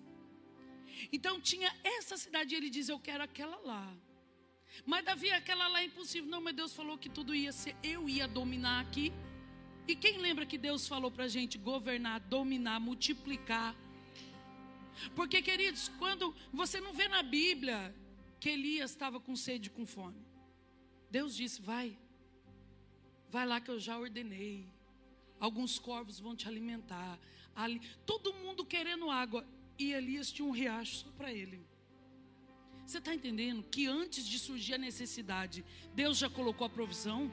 Então tinha essa cidade, e ele diz: Eu quero aquela lá. Mas Davi, aquela lá é impossível. Não, mas Deus falou que tudo ia ser, eu ia dominar aqui. E quem lembra que Deus falou para a gente governar, dominar, multiplicar? Porque, queridos, quando você não vê na Bíblia que Elias estava com sede e com fome, Deus disse: vai, vai lá que eu já ordenei. Alguns corvos vão te alimentar. Ali, todo mundo querendo água. E Elias tinha um riacho só para ele. Você está entendendo que antes de surgir a necessidade, Deus já colocou a provisão?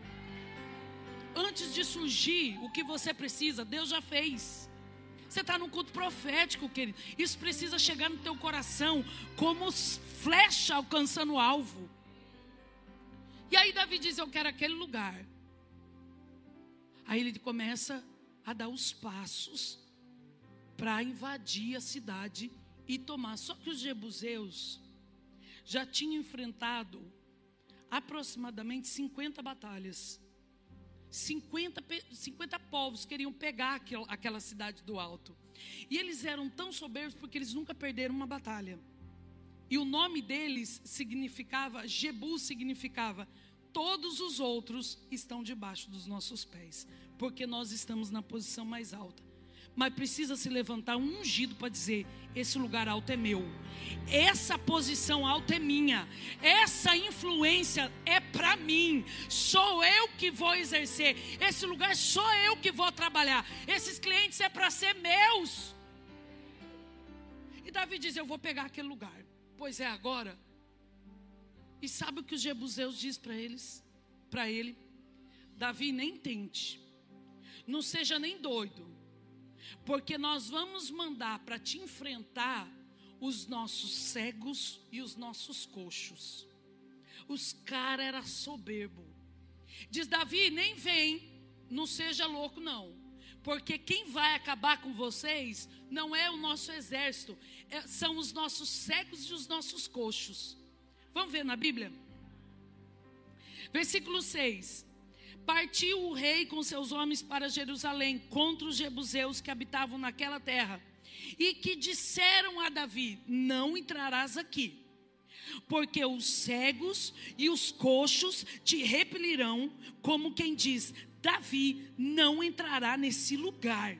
Antes de surgir o que você precisa, Deus já fez. Você está no culto profético, querido. Isso precisa chegar no teu coração como flecha alcançando o alvo. E aí Davi diz: Eu quero aquele lugar. Aí ele começa a dar os passos para invadir a cidade e tomar. Só que os jebuseus já tinham enfrentado aproximadamente 50 batalhas. 50, 50 povos queriam pegar aquela cidade do alto. E eles eram tão soberbos porque eles nunca perderam uma batalha. E o nome deles significava, Jebu significava, todos os outros estão debaixo dos nossos pés, porque nós estamos na posição mais alta mas precisa se levantar um ungido para dizer: esse lugar alto é meu, essa posição alta é minha, essa influência é para mim, sou eu que vou exercer, esse lugar sou eu que vou trabalhar, esses clientes é para ser meus. E Davi diz: Eu vou pegar aquele lugar, pois é agora. E sabe o que os jebuseus diz para eles? Para ele, Davi nem tente, não seja nem doido porque nós vamos mandar para te enfrentar os nossos cegos e os nossos coxos. Os cara era soberbo. Diz Davi, nem vem, não seja louco não. Porque quem vai acabar com vocês não é o nosso exército, é, são os nossos cegos e os nossos coxos. Vamos ver na Bíblia? Versículo 6. Partiu o rei com seus homens para Jerusalém contra os jebuseus que habitavam naquela terra e que disseram a Davi: Não entrarás aqui, porque os cegos e os coxos te repelirão, como quem diz: Davi não entrará nesse lugar.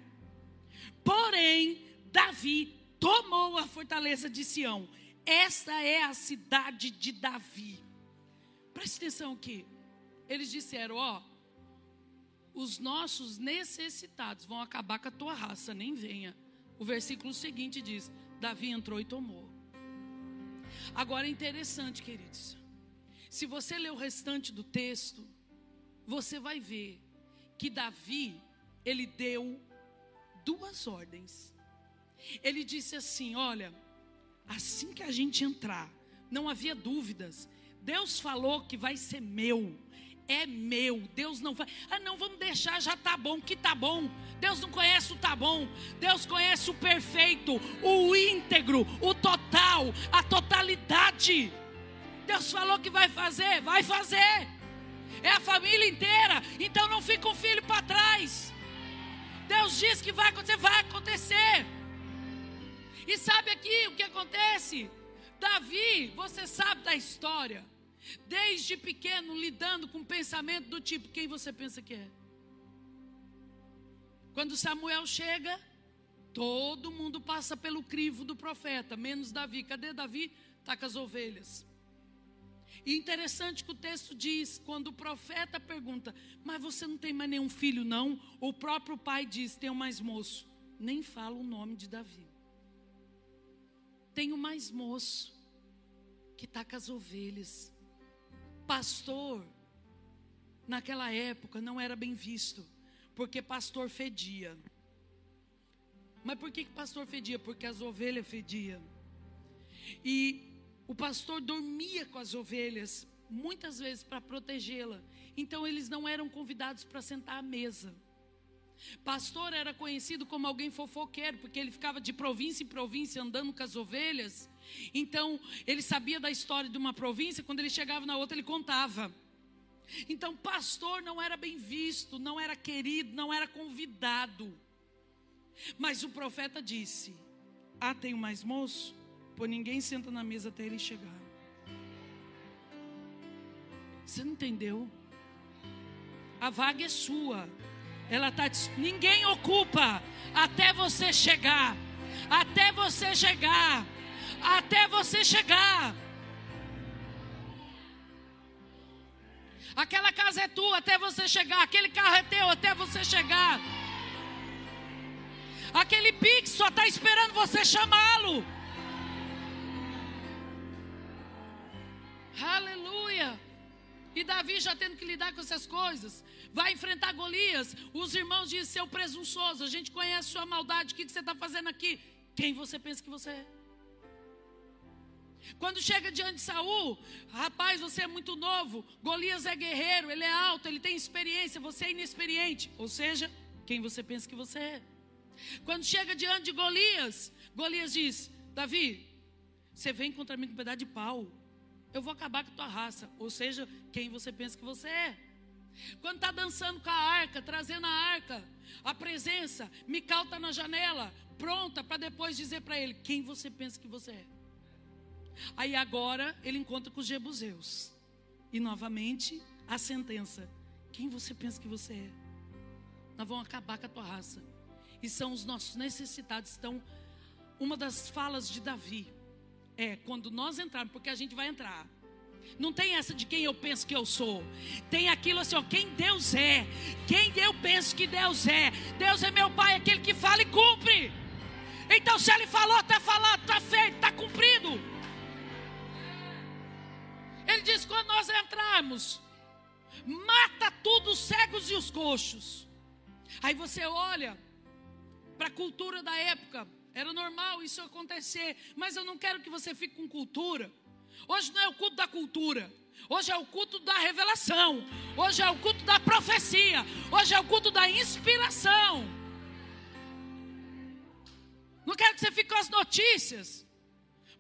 Porém, Davi tomou a fortaleza de Sião. Esta é a cidade de Davi. Preste atenção aqui. Eles disseram: Ó, os nossos necessitados vão acabar com a tua raça, nem venha. O versículo seguinte diz: Davi entrou e tomou. Agora é interessante, queridos. Se você ler o restante do texto, você vai ver que Davi, ele deu duas ordens. Ele disse assim: Olha, assim que a gente entrar, não havia dúvidas. Deus falou que vai ser meu é meu. Deus não vai. Ah, não, vamos deixar, já tá bom, que tá bom. Deus não conhece o tá bom. Deus conhece o perfeito, o íntegro, o total, a totalidade. Deus falou que vai fazer, vai fazer. É a família inteira. Então não fica um filho para trás. Deus diz que vai acontecer, vai acontecer. E sabe aqui o que acontece? Davi, você sabe da história desde pequeno lidando com pensamento do tipo: quem você pensa que é? Quando Samuel chega, todo mundo passa pelo crivo do profeta, menos Davi. Cadê Davi? Está com as ovelhas. E interessante que o texto diz, quando o profeta pergunta, mas você não tem mais nenhum filho, não? O próprio pai diz, tenho mais moço. Nem fala o nome de Davi. Tenho mais moço. que está com as ovelhas. Pastor, naquela época, não era bem visto, porque pastor fedia. Mas por que, pastor fedia? Porque as ovelhas fediam. E o pastor dormia com as ovelhas, muitas vezes para protegê-la. Então eles não eram convidados para sentar à mesa. Pastor era conhecido como alguém fofoqueiro, porque ele ficava de província em província andando com as ovelhas. Então, ele sabia da história de uma província, quando ele chegava na outra, ele contava. Então, pastor não era bem visto, não era querido, não era convidado. Mas o profeta disse: Ah, tenho mais moço? Pois ninguém senta na mesa até ele chegar. Você não entendeu? A vaga é sua. Ela está ninguém ocupa até você chegar. Até você chegar. Até você chegar. Aquela casa é tua até você chegar. Aquele carro é teu até você chegar. Aquele pix só está esperando você chamá-lo. Aleluia. E Davi já tendo que lidar com essas coisas, vai enfrentar Golias. Os irmãos dizem: seu presunçoso, a gente conhece sua maldade, o que, que você está fazendo aqui? Quem você pensa que você é? Quando chega diante de Saul, rapaz, você é muito novo. Golias é guerreiro, ele é alto, ele tem experiência, você é inexperiente. Ou seja, quem você pensa que você é? Quando chega diante de Golias, Golias diz: Davi, você vem contra mim com um pedaço de pau. Eu vou acabar com a tua raça. Ou seja, quem você pensa que você é? Quando está dançando com a arca, trazendo a arca, a presença, Mical está na janela, pronta para depois dizer para ele: quem você pensa que você é? Aí agora ele encontra com os jebuseus. E novamente a sentença: quem você pensa que você é? Nós vamos acabar com a tua raça. E são os nossos necessitados. Então, uma das falas de Davi é quando nós entrarmos, porque a gente vai entrar. Não tem essa de quem eu penso que eu sou. Tem aquilo assim, ó, quem Deus é. Quem eu penso que Deus é. Deus é meu Pai, aquele que fala e cumpre. Então, se Ele falou, está falado, está feito, está cumprido. Ele diz: quando nós entrarmos, mata tudo os cegos e os coxos. Aí você olha para a cultura da época, era normal isso acontecer, mas eu não quero que você fique com cultura. Hoje não é o culto da cultura. Hoje é o culto da revelação. Hoje é o culto da profecia. Hoje é o culto da inspiração. Não quero que você fique com as notícias.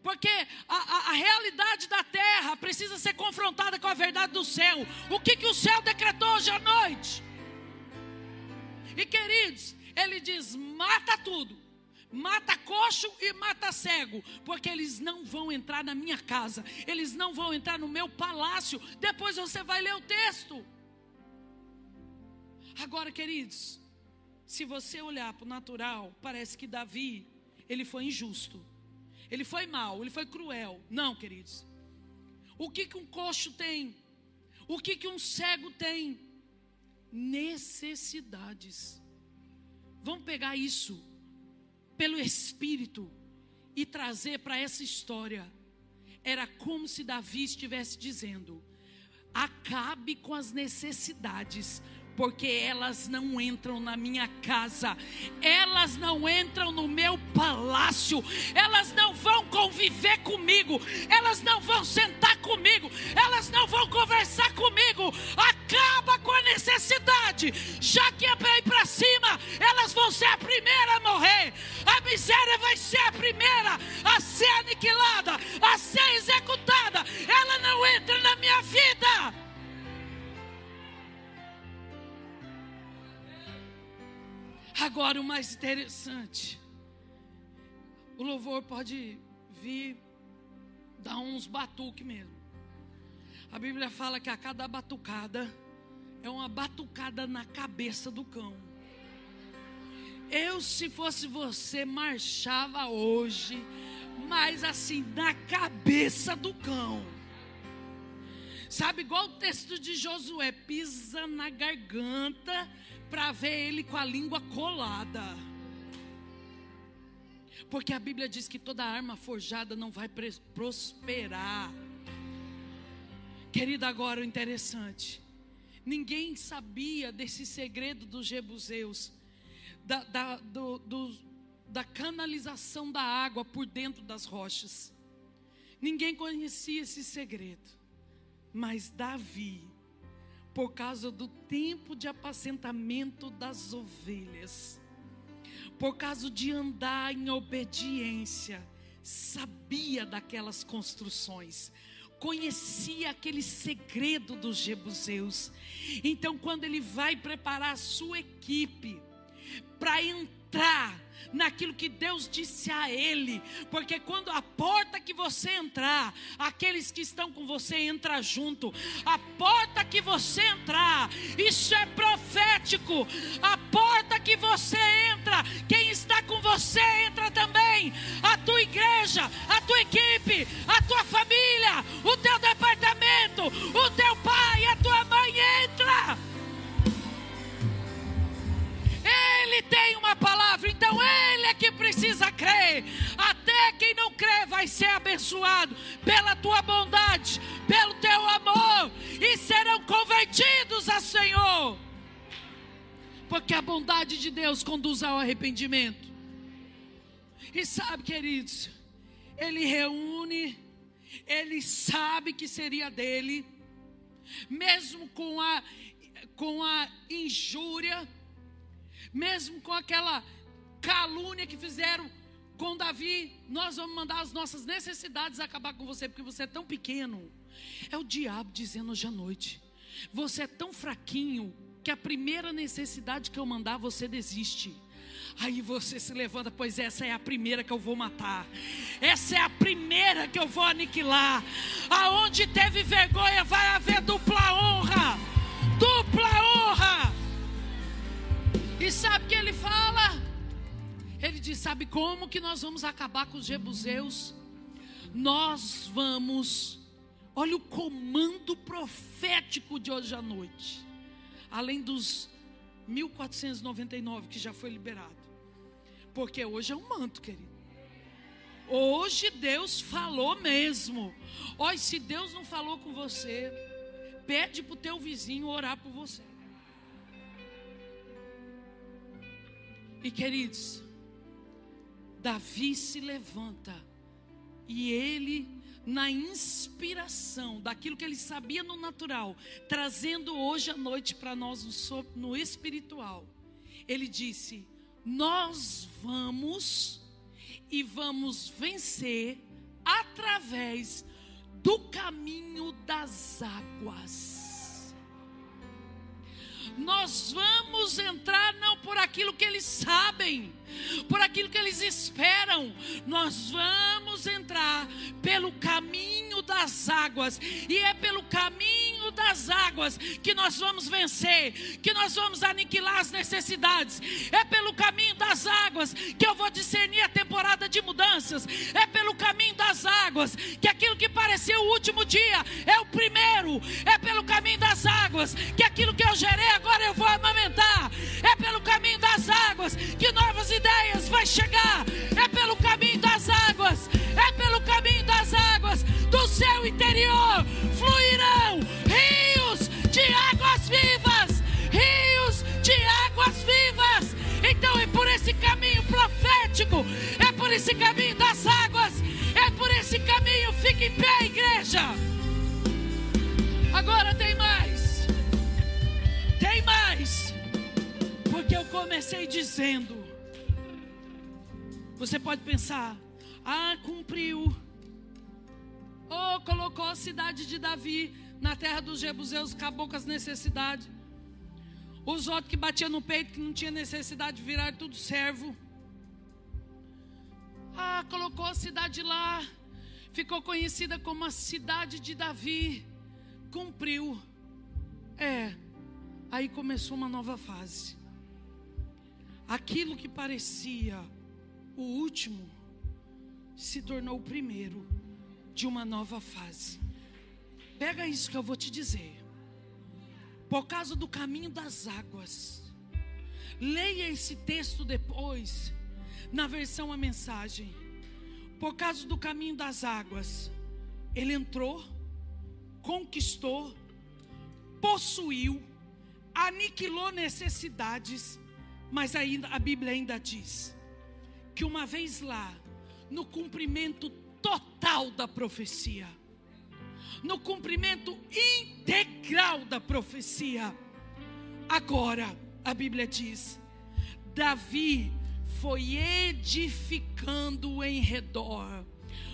Porque a, a, a, realidade da terra precisa ser confrontada com a verdade do céu. O que, que o céu decretou hoje à noite? E queridos, ele diz: mata tudo. Mata coxo e mata cego, porque eles não vão entrar na minha casa, eles não vão entrar no meu palácio. Depois você vai ler o texto. Agora, queridos, se você olhar para o natural, parece que Davi, ele foi injusto. Ele foi mau, ele foi cruel. Não, queridos. O que, que um coxo tem? O que, que um cego tem? Necessidades. Vamos pegar isso pelo Espírito e trazer para essa história. Era como se Davi estivesse dizendo: acabe com as necessidades porque elas não entram na minha casa, elas não entram no meu palácio, elas não vão conviver comigo, elas não vão sentar comigo, elas não vão conversar comigo. Acaba com a necessidade, já que é ir para cima, elas vão ser a primeira a morrer, a miséria vai ser a primeira a ser aniquilada, a ser executada. Ela não entra na minha vida. Agora, o mais interessante: o louvor pode vir dar uns batuques mesmo. A Bíblia fala que a cada batucada é uma batucada na cabeça do cão. Eu, se fosse você, marchava hoje, mas assim, na cabeça do cão. Sabe, igual o texto de Josué: pisa na garganta para ver ele com a língua colada. Porque a Bíblia diz que toda arma forjada não vai prosperar. Querida, agora o interessante. Ninguém sabia desse segredo dos Jebuseus, da, da, do, do, da canalização da água por dentro das rochas. Ninguém conhecia esse segredo. Mas Davi, por causa do tempo de apacentamento das ovelhas, por causa de andar em obediência, sabia daquelas construções, conhecia aquele segredo dos Jebuseus. Então, quando ele vai preparar a sua equipe para entrar naquilo que Deus disse a ele, porque quando a porta que você entrar, aqueles que estão com você entram junto. A porta que você entrar, isso é profético. A porta que você entra, quem está com você entra também. A tua igreja, a tua equipe, a tua família, o teu departamento, o teu pai, a tua mãe entra. Ele tem uma palavra, então ele é que precisa crer. Até quem não crê vai ser abençoado pela tua bondade, pelo teu amor, e serão convertidos a Senhor. Porque a bondade de Deus conduz ao arrependimento. E sabe, queridos, ele reúne, ele sabe que seria dele, mesmo com a com a injúria, mesmo com aquela calúnia que fizeram com Davi, nós vamos mandar as nossas necessidades acabar com você, porque você é tão pequeno. É o diabo dizendo hoje à noite: você é tão fraquinho que a primeira necessidade que eu mandar você desiste. Aí você se levanta, pois essa é a primeira que eu vou matar. Essa é a primeira que eu vou aniquilar. Aonde teve vergonha vai haver dupla honra. Dupla honra. E sabe o que ele fala? Ele diz: Sabe como que nós vamos acabar com os jebuseus? Nós vamos, olha o comando profético de hoje à noite, além dos 1499 que já foi liberado, porque hoje é um manto, querido. Hoje Deus falou mesmo. Olha, se Deus não falou com você, pede para o teu vizinho orar por você. E queridos, Davi se levanta e ele, na inspiração daquilo que ele sabia no natural, trazendo hoje à noite para nós no, espiritual, ele disse: Nós vamos e vamos vencer através do caminho das águas nós vamos entrar não por aquilo que eles sabem, por aquilo que eles esperam, nós vamos entrar pelo caminho das águas, e é pelo caminho das águas que nós vamos vencer, que nós vamos aniquilar as necessidades, é pelo caminho das águas que eu vou discernir a temporada de mudanças, é pelo caminho das águas que aquilo que parecia o último dia é o primeiro, é pelo caminho das águas que aquilo que eu gerei agora eu vou amamentar, é pelo caminho das águas que novas ideias vai chegar, é pelo caminho das águas, é pelo caminho das águas do seu interior fluirão vivas, rios de águas vivas. Então é por esse caminho profético, é por esse caminho das águas, é por esse caminho, fique em pé, igreja. Agora tem mais, tem mais, porque eu comecei dizendo você pode pensar, ah, cumpriu. Oh, colocou a cidade de Davi na terra dos Jebuseus, acabou com as necessidades. Os outros que batiam no peito, que não tinha necessidade de virar tudo servo. Ah, colocou a cidade lá, ficou conhecida como a cidade de Davi. Cumpriu. É, aí começou uma nova fase. Aquilo que parecia o último se tornou o primeiro de uma nova fase. Pega isso que eu vou te dizer. Por causa do caminho das águas. Leia esse texto depois, na versão a mensagem. Por causa do caminho das águas, ele entrou, conquistou, possuiu, aniquilou necessidades, mas ainda a Bíblia ainda diz que uma vez lá, no cumprimento total da profecia, no cumprimento integral da profecia, agora a Bíblia diz: Davi foi edificando em redor,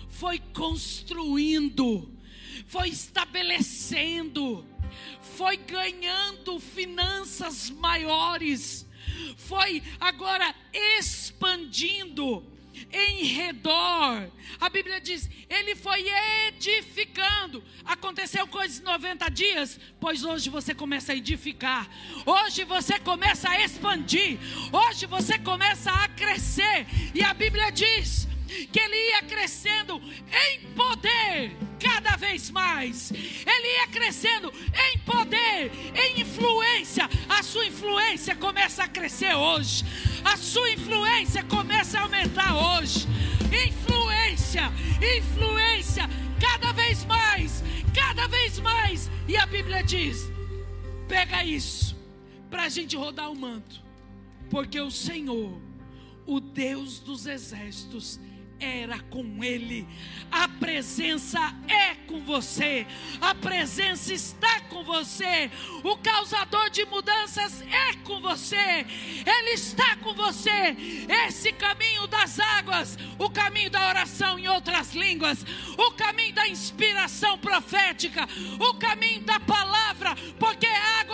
foi construindo, foi estabelecendo, foi ganhando finanças maiores, foi agora expandindo em redor. A Bíblia diz: ele foi edificando. Aconteceu coisas em 90 dias, pois hoje você começa a edificar. Hoje você começa a expandir. Hoje você começa a crescer. E a Bíblia diz que ele ia crescendo em poder cada vez mais. Ele ia crescendo em poder, em influência. A sua influência começa a crescer hoje. A sua influência começa a aumentar hoje. Influência, influência, cada vez mais, cada vez mais. E a Bíblia diz: pega isso, para a gente rodar o manto, porque o Senhor, o Deus dos exércitos, era com ele. A presença é com você. A presença está com você. O causador de mudanças é com você. Ele está com você. Esse caminho das águas, o caminho da oração em outras línguas, o caminho da inspiração profética, o caminho da palavra, porque água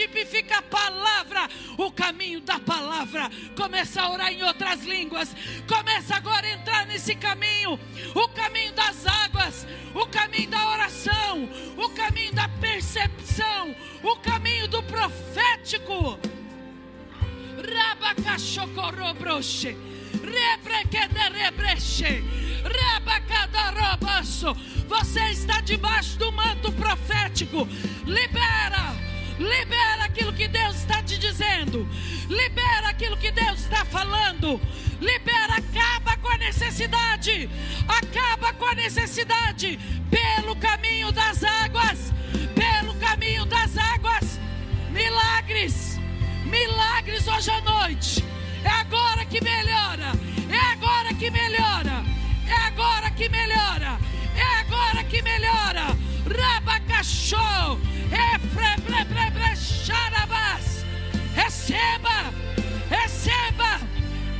tipifica a palavra. O caminho da palavra. Começa a orar em outras línguas. Começa agora a entrar nesse caminho, o caminho das águas, o caminho da oração, o caminho da percepção, o caminho do profético. Rabacachocorobroshe, rebrequederebreche. Você está debaixo do manto profético. Libera, libera aquilo que Deus está te dizendo. Libera aquilo que Deus está falando. Libera, acaba com a necessidade. Acaba com a necessidade pelo caminho das águas. Pelo caminho das águas. Milagres. Milagres hoje à noite. É agora que melhora. É agora que melhora. É agora que melhora. É agora que melhora. Rabacachou. Efrebrebrebrecharabás. Receba. Receba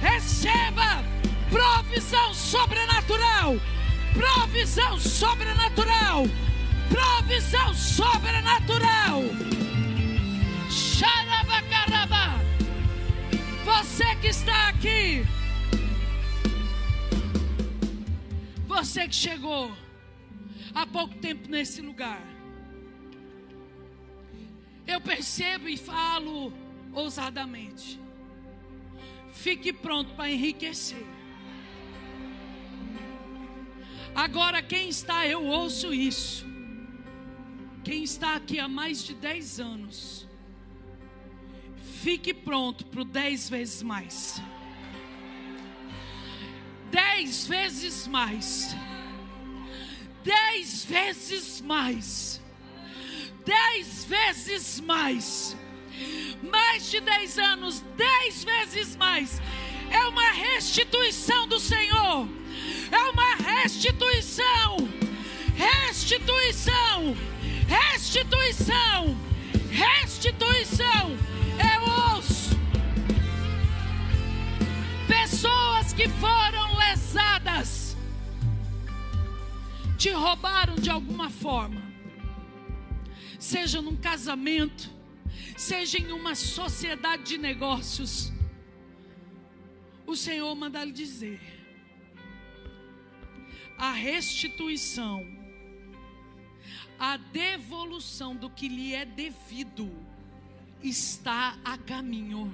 receba provisão sobrenatural, provisão sobrenatural, provisão sobrenatural. Xarabacaraba, você que está aqui, você que chegou há pouco tempo nesse lugar, eu percebo e falo ousadamente Fique pronto para enriquecer. Agora, quem está, eu ouço isso. Quem está aqui há mais de 10 anos, fique pronto para o 10 vezes mais. 10 vezes mais. 10 vezes mais. 10 vezes mais mais de 10 anos, 10 vezes mais. É uma restituição do Senhor. É uma restituição. Restituição. Restituição. Restituição. Eu ouço pessoas que foram te roubaram de alguma forma, seja num casamento, seja em uma sociedade de negócios, o Senhor manda lhe dizer: a restituição, a devolução do que lhe é devido está a caminho.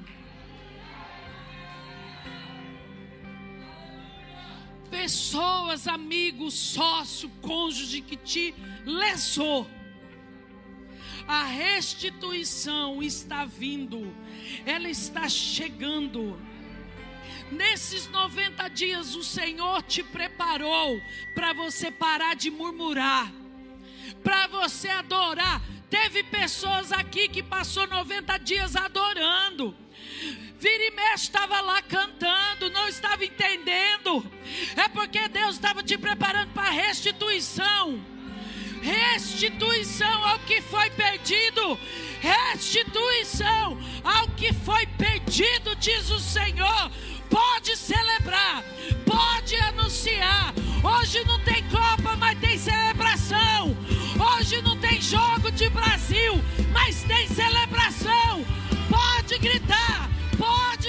Pessoas, amigos, sócio, cônjuge que te lesou a restituição está vindo, ela está chegando. Nesses 90 dias, o Senhor te preparou para você parar de murmurar para você adorar. Teve pessoas aqui que passou 90 dias adorando. Vira e mexe estava lá cantando, não estava entendendo. É porque Deus estava te preparando para restituição. Restituição ao que foi perdido. Restituição ao que foi perdido, diz o Senhor. Pode celebrar, pode anunciar. Hoje não tem Copa, mas tem celebração. Hoje não tem jogo de Brasil, mas tem celebração. Pode gritar Lord